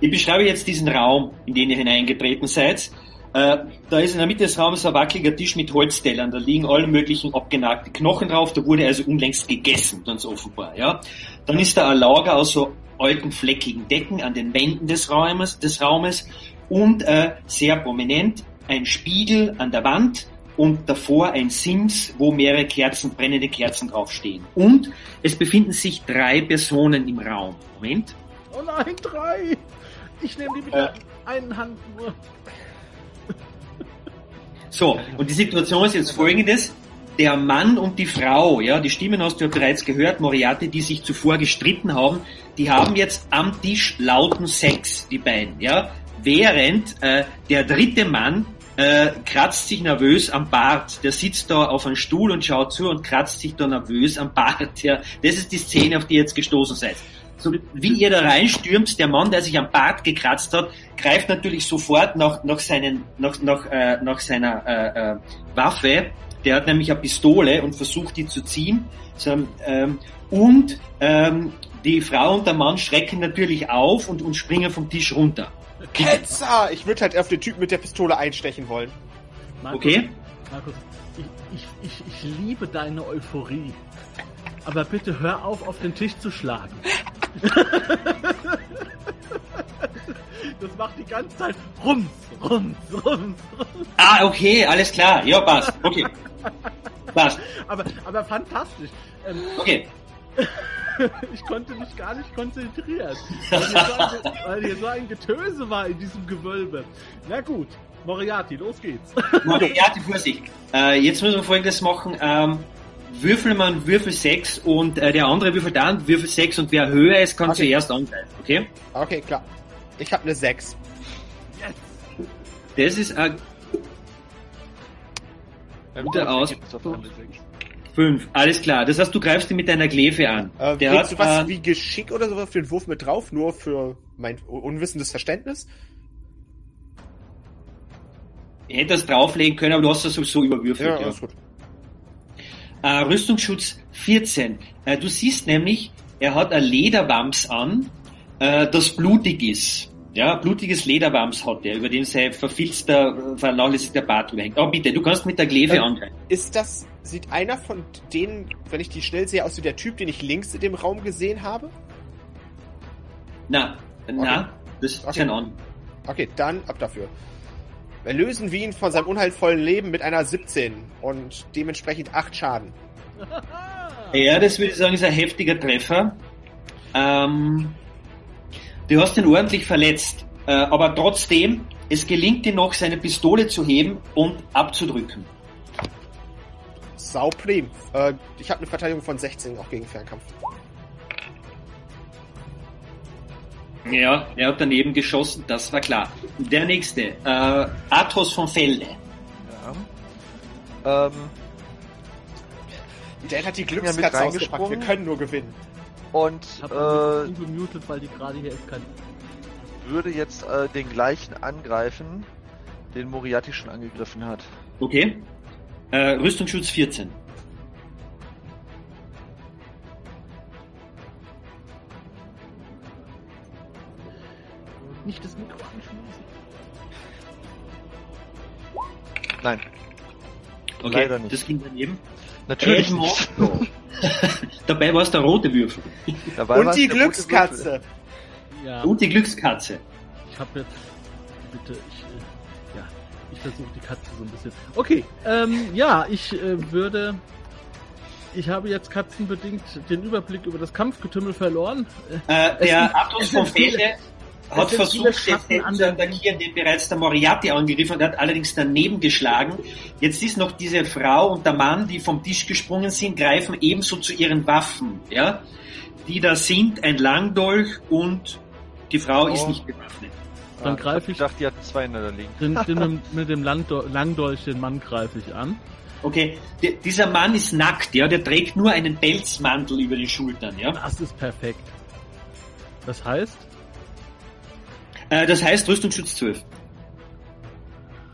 Ich beschreibe jetzt diesen Raum, in den ihr hineingetreten seid. Äh, da ist in der Mitte des Raumes ein wackeliger Tisch mit Holztellern. Da liegen alle möglichen abgenagte Knochen drauf. Da wurde also unlängst gegessen, ganz offenbar. Ja. Dann ist da ein Lager aus so alten fleckigen Decken an den Wänden des Raumes, des Raumes und äh, sehr prominent ein Spiegel an der Wand und davor ein Sims, wo mehrere Kerzen, brennende Kerzen draufstehen. Und es befinden sich drei Personen im Raum. Moment. Oh nein, drei! Ich nehme die mit der einen Hand nur. So, und die Situation ist jetzt folgendes. Der Mann und die Frau, ja, die Stimmen hast du ja bereits gehört, Moriarty, die sich zuvor gestritten haben, die haben jetzt am Tisch lauten Sex, die beiden, ja. Während äh, der dritte Mann äh, kratzt sich nervös am Bart. Der sitzt da auf einem Stuhl und schaut zu und kratzt sich da nervös am Bart. Ja. Das ist die Szene, auf die ihr jetzt gestoßen seid. So, wie ihr da reinstürmt, der Mann, der sich am Bart gekratzt hat, greift natürlich sofort nach, nach, seinen, nach, nach, äh, nach seiner äh, äh, Waffe. Der hat nämlich eine Pistole und versucht, die zu ziehen. So, ähm, und ähm, die Frau und der Mann schrecken natürlich auf und, und springen vom Tisch runter. Ketzer! Ich würde halt auf den Typen mit der Pistole einstechen wollen. Markus, Okay? Markus, ich, ich, ich, ich liebe deine Euphorie. Aber bitte hör auf, auf den Tisch zu schlagen. Das macht die ganze Zeit rums, rums, rums, rums. Ah, okay, alles klar. Ja, passt. Okay. Passt. Aber, aber fantastisch. Ähm, Okay. Ich konnte mich gar nicht konzentrieren. Weil hier, so ein, weil hier so ein Getöse war in diesem Gewölbe. Na gut, Moriarty, los geht's. Moriarty, Vorsicht. Äh, jetzt müssen wir folgendes machen. Ähm, würfel man Würfel 6 und äh, der andere würfelt dann Würfel 6 und wer höher ist, kann Okay. zuerst angreifen. Okay? Okay, klar. Ich habe eine 6. Das ist ein Guter gut, 5. Alles klar. Das heißt, du greifst ihn mit deiner Glefe an. Äh, der willst du was äh, wie Geschick oder sowas für den Wurf mit drauf? Nur für mein unwissendes Verständnis? hätte das drauflegen können, aber du hast das sowieso überwürfelt. Ja, alles gut. Äh, Rüstungsschutz 14. Äh, du siehst nämlich, er hat ein Lederwams an, äh, das blutig ist. Ja, blutiges Lederwams hat er, über den sein verfilzter, äh, vernachlässigter Bart drüber hängt. Oh, bitte, du kannst mit der Glefe Ähm, angreifen. Ist das, sieht einer von denen, wenn ich die schnell sehe, aus wie der Typ, den ich links in dem Raum gesehen habe? Na, na, das ist Okay. kein an. Okay, dann ab dafür. Erlösen wir ihn von seinem unheilvollen Leben mit einer 17 und dementsprechend 8 Schaden. Ja, das würde ich sagen, ist ein heftiger Treffer. Ähm, du hast ihn ordentlich verletzt, äh, aber trotzdem, es gelingt dir noch, seine Pistole zu heben und abzudrücken. Sauprim. Äh, ich habe eine Verteidigung von 16 auch gegen Fernkampf. Ja, er hat daneben geschossen, das war klar. Der nächste, äh, Athos von Felde. Ja. Ähm, Der hat die bin ja mit Glückskatze ausgepackt. Wir können nur gewinnen. und Ich hab äh, äh, gemutet, weil die gerade hier eskaliert. würde jetzt äh, den gleichen angreifen, den Moriarty schon angegriffen hat. Okay. Äh, Rüstungsschutz 14. Nicht das Mikro anschmeißen. Nein, Okay, Leider nicht. das ging daneben. natürlich nicht. Dabei war es der rote Würfel. Dabei Und die. Glückskatze. Ja, Und die Glückskatze. ich habe jetzt. Bitte, ich. Versuche die Katze so ein bisschen. Okay, ähm, ja, ich äh, würde. ich habe jetzt katzenbedingt den Überblick über das Kampfgetümmel verloren. Äh, der viele- hat versucht, den an zu den- attackieren, den bereits der Moriarty angegriffen hat, hat allerdings daneben geschlagen. Jetzt ist noch diese Frau und der Mann, die vom Tisch gesprungen sind, greifen ebenso zu ihren Waffen, ja, die da sind, ein Langdolch und die Frau ist Oh. nicht bewaffnet. Dann Ah, greife hab ich- gedacht, die hatten zwei da liegen. Den, den, mit dem Langdo Langdolch den Mann greife ich an. Okay, D dieser Mann ist nackt, ja, der trägt nur einen Pelzmantel über die Schultern, ja. Das ist perfekt. Das heißt, Äh, das heißt Rüstungsschutz 12.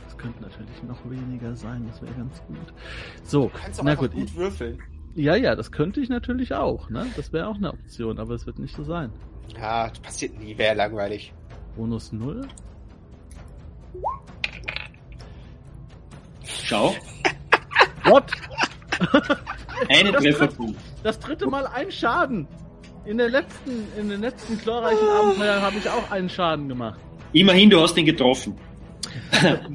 es könnte natürlich noch weniger sein, das wäre ganz gut. So, Du kannst na gut. gut würfeln. Ja, ja, das könnte ich natürlich auch, ne? Das wäre auch eine Option, aber es wird nicht so sein. Ja, das passiert nie, wäre langweilig. Bonus 0. Schau, What? einen Das Trefferpunkt. Das dritte Mal ein Schaden. In der letzten, in den letzten glorreichen Abenteuer habe ich auch einen Schaden gemacht. Immerhin, du hast ihn getroffen.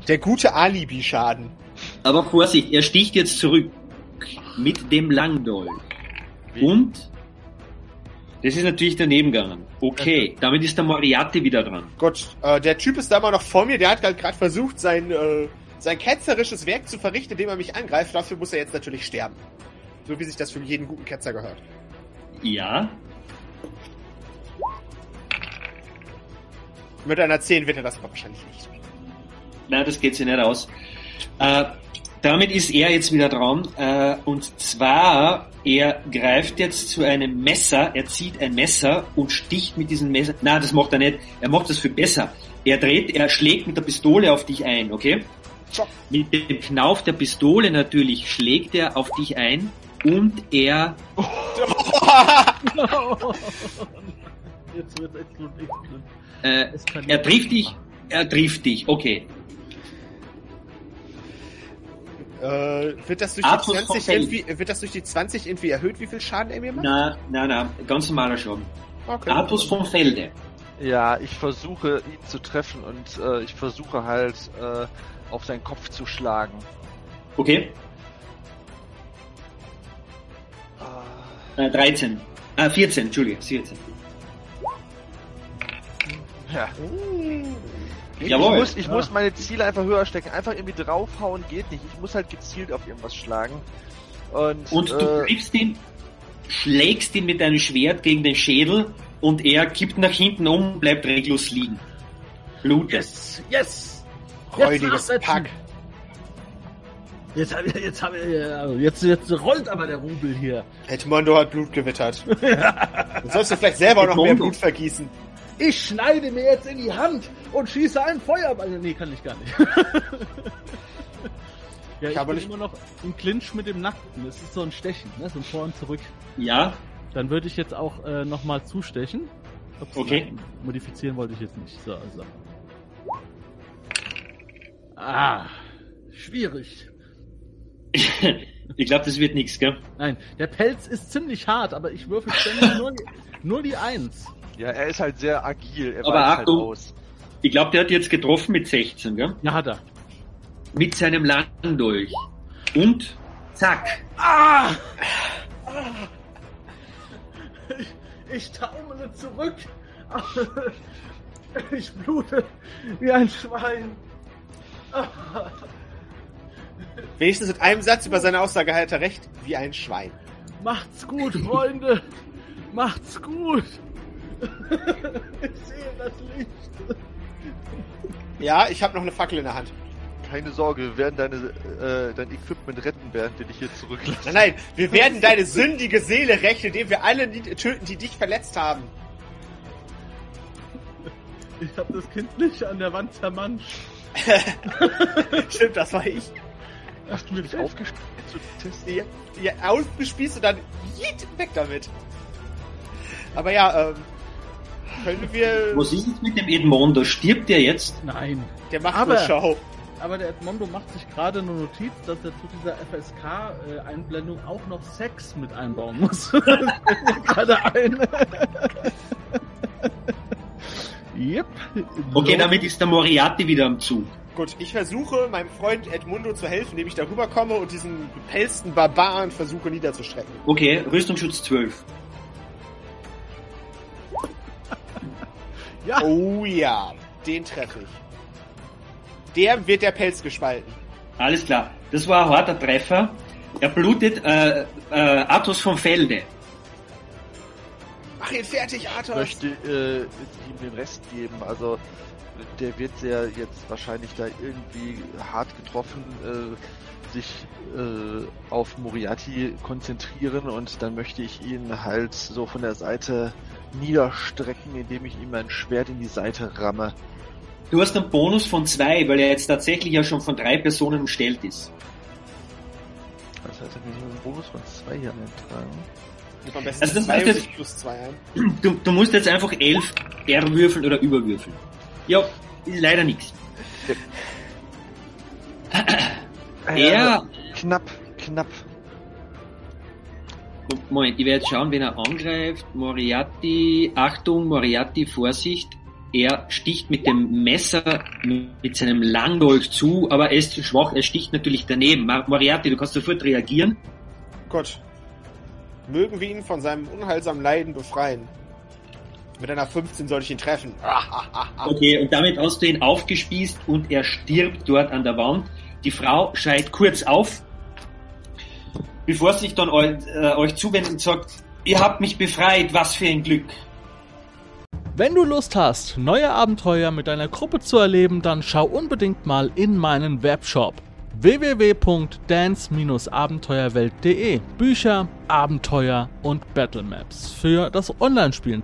Der gute Alibi-Schaden. Aber Vorsicht, er sticht jetzt zurück mit dem Langdolch. Und das ist natürlich daneben gegangen. Okay, damit ist der Moriarty wieder dran. Gott, äh, der Typ ist da immer noch vor mir. Der hat halt gerade versucht, sein, äh, sein ketzerisches Werk zu verrichten, indem er mich angreift. Dafür muss er jetzt natürlich sterben. So wie sich das für jeden guten Ketzer gehört. Ja, Mit einer 10 wird er das aber wahrscheinlich nicht. nein, das geht sich nicht aus. Äh, damit ist er jetzt wieder dran. Äh, und zwar, er greift jetzt zu einem Messer, er zieht ein Messer und sticht mit diesem Messer. Nein, das macht er nicht. Er macht das viel besser. Er dreht, er schlägt mit der Pistole auf dich ein, okay? Mit dem Knauf der Pistole natürlich schlägt er auf dich ein und er Jetzt wird es explodiert. äh, er trifft dich, er trifft dich, okay. Äh, wird das durch Artus die von 20 Feld. irgendwie, wird das durch die 20 irgendwie erhöht, wie viel Schaden er mir macht? Na, na, na, ganz normaler Schaden. Okay. Artus vom Felde. Ja, ich versuche ihn zu treffen und äh, ich versuche halt äh, auf seinen Kopf zu schlagen. Okay, Ah, äh, 13. Ah, 14, Entschuldige, 14. ja. Ich Jawohl. muss, ich Ja. muss meine Ziele einfach höher stecken. Einfach irgendwie draufhauen geht nicht. Ich muss halt gezielt auf irgendwas schlagen. Und, Und du äh, triffst ihn, schlägst ihn mit deinem Schwert gegen den Schädel und er kippt nach hinten um und bleibt reglos liegen. Blut. Yes! Yes! Räudiges. Pack. Jetzt, hab jetzt, hab ja, jetzt, jetzt rollt aber der Rubel hier. Edmondo hat Blut gewittert. Dann sollst du vielleicht selber noch mehr Edmondo. Blut vergießen. Ich schneide mir jetzt in die Hand und schieße einen Feuerball. Nee, kann ich gar nicht. ja, ich, habe bin nicht- immer noch im Clinch mit dem Nackten. Das ist so ein Stechen, ne? so ein Vor und Zurück. Ja, Dann würde ich jetzt auch äh, nochmal zustechen. Ups, Okay. nein, Modifizieren wollte ich jetzt nicht. So, also. Ah, schwierig. ich glaube, das wird nichts, gell? Nein, der Pelz ist ziemlich hart, aber ich würfel ständig nur, nur die Eins. Ja, er ist halt sehr agil. Er Aber weicht halt Achtung. aus. Ich glaube, der hat jetzt getroffen mit 16, gell? Ja, hat er. Mit seinem Langdolch. Und zack. Ah! Ich, ich taumele zurück. Ich blute wie ein Schwein. Wenigstens mit einem Satz über seine Aussage hat er recht, wie ein Schwein. Macht's gut, Freunde. Macht's gut. Ich sehe das Licht. Ja, ich habe noch eine Fackel in der Hand. Keine Sorge, wir werden deine, äh, dein Equipment retten, während wir dich hier zurücklassen. Nein, nein, wir werden deine sündige Seele rächen, indem wir alle die töten, die dich verletzt haben. Ich hab das Kind nicht an der Wand zermanscht. Stimmt, das war ich. Hast du mir nicht testen? Die, die aufgespießt und dann jeet, weg damit. Aber ja, ähm, können wir... Was ist jetzt mit dem Edmondo? Stirbt der jetzt? Nein. Der macht Aber- Show. Aber der Edmondo macht sich gerade eine Notiz, dass er zu dieser FSK-Einblendung auch noch Sex mit einbauen muss. Das fällt mir gerade ein. Yep. Okay, damit ist der Moriarty wieder am Zug. Gut, ich versuche meinem Freund Edmundo zu helfen, indem ich darüber komme und diesen gepelzten Barbaren versuche niederzustrecken. Okay, Rüstungsschutz 12. Ja. Oh ja, den treffe ich. Der wird der Pelz gespalten. Alles klar. Das war ein harter Treffer. Er blutet äh, äh, Athos vom Felde. Mach ihn fertig, Ich Athos! möchte äh, ihm den Rest geben. Also der wird ja jetzt wahrscheinlich da irgendwie hart getroffen äh, sich äh, auf Moriarty konzentrieren und dann möchte ich ihn halt so von der Seite niederstrecken, indem ich ihm ein Schwert in die Seite ramme. Du hast einen Bonus von zwei, weil er jetzt tatsächlich ja schon von drei Personen umstellt ist. Das heißt, ich muss einen Bonus von zwei hier eintragen. Also das zwei heißt jetzt- plus zwei ein. Du, du musst jetzt einfach elf R würfeln oder überwürfeln. Ja, ist leider nichts. Er, Knapp, knapp. Moment, ich werde jetzt schauen, wen er angreift. Moriarty, Achtung, Moriarty, Vorsicht. Er sticht mit dem Messer mit seinem Langdolch zu, aber er ist zu schwach, er sticht natürlich daneben. Moriarty, du kannst sofort reagieren. Gut. Mögen wir ihn von seinem unheilsamen Leiden befreien. Mit einer 15 soll ich ihn treffen. Okay, und damit hast du ihn aufgespießt und er stirbt dort an der Wand. Die Frau schreit kurz auf, bevor sie sich dann eu, äh, euch zuwendet und sagt, ihr habt mich befreit, was für ein Glück. Wenn du Lust hast, neue Abenteuer mit deiner Gruppe zu erleben, dann schau unbedingt mal in meinen Webshop www.dance-abenteuerwelt.de Bücher, Abenteuer und Battlemaps für das Online-Spielen.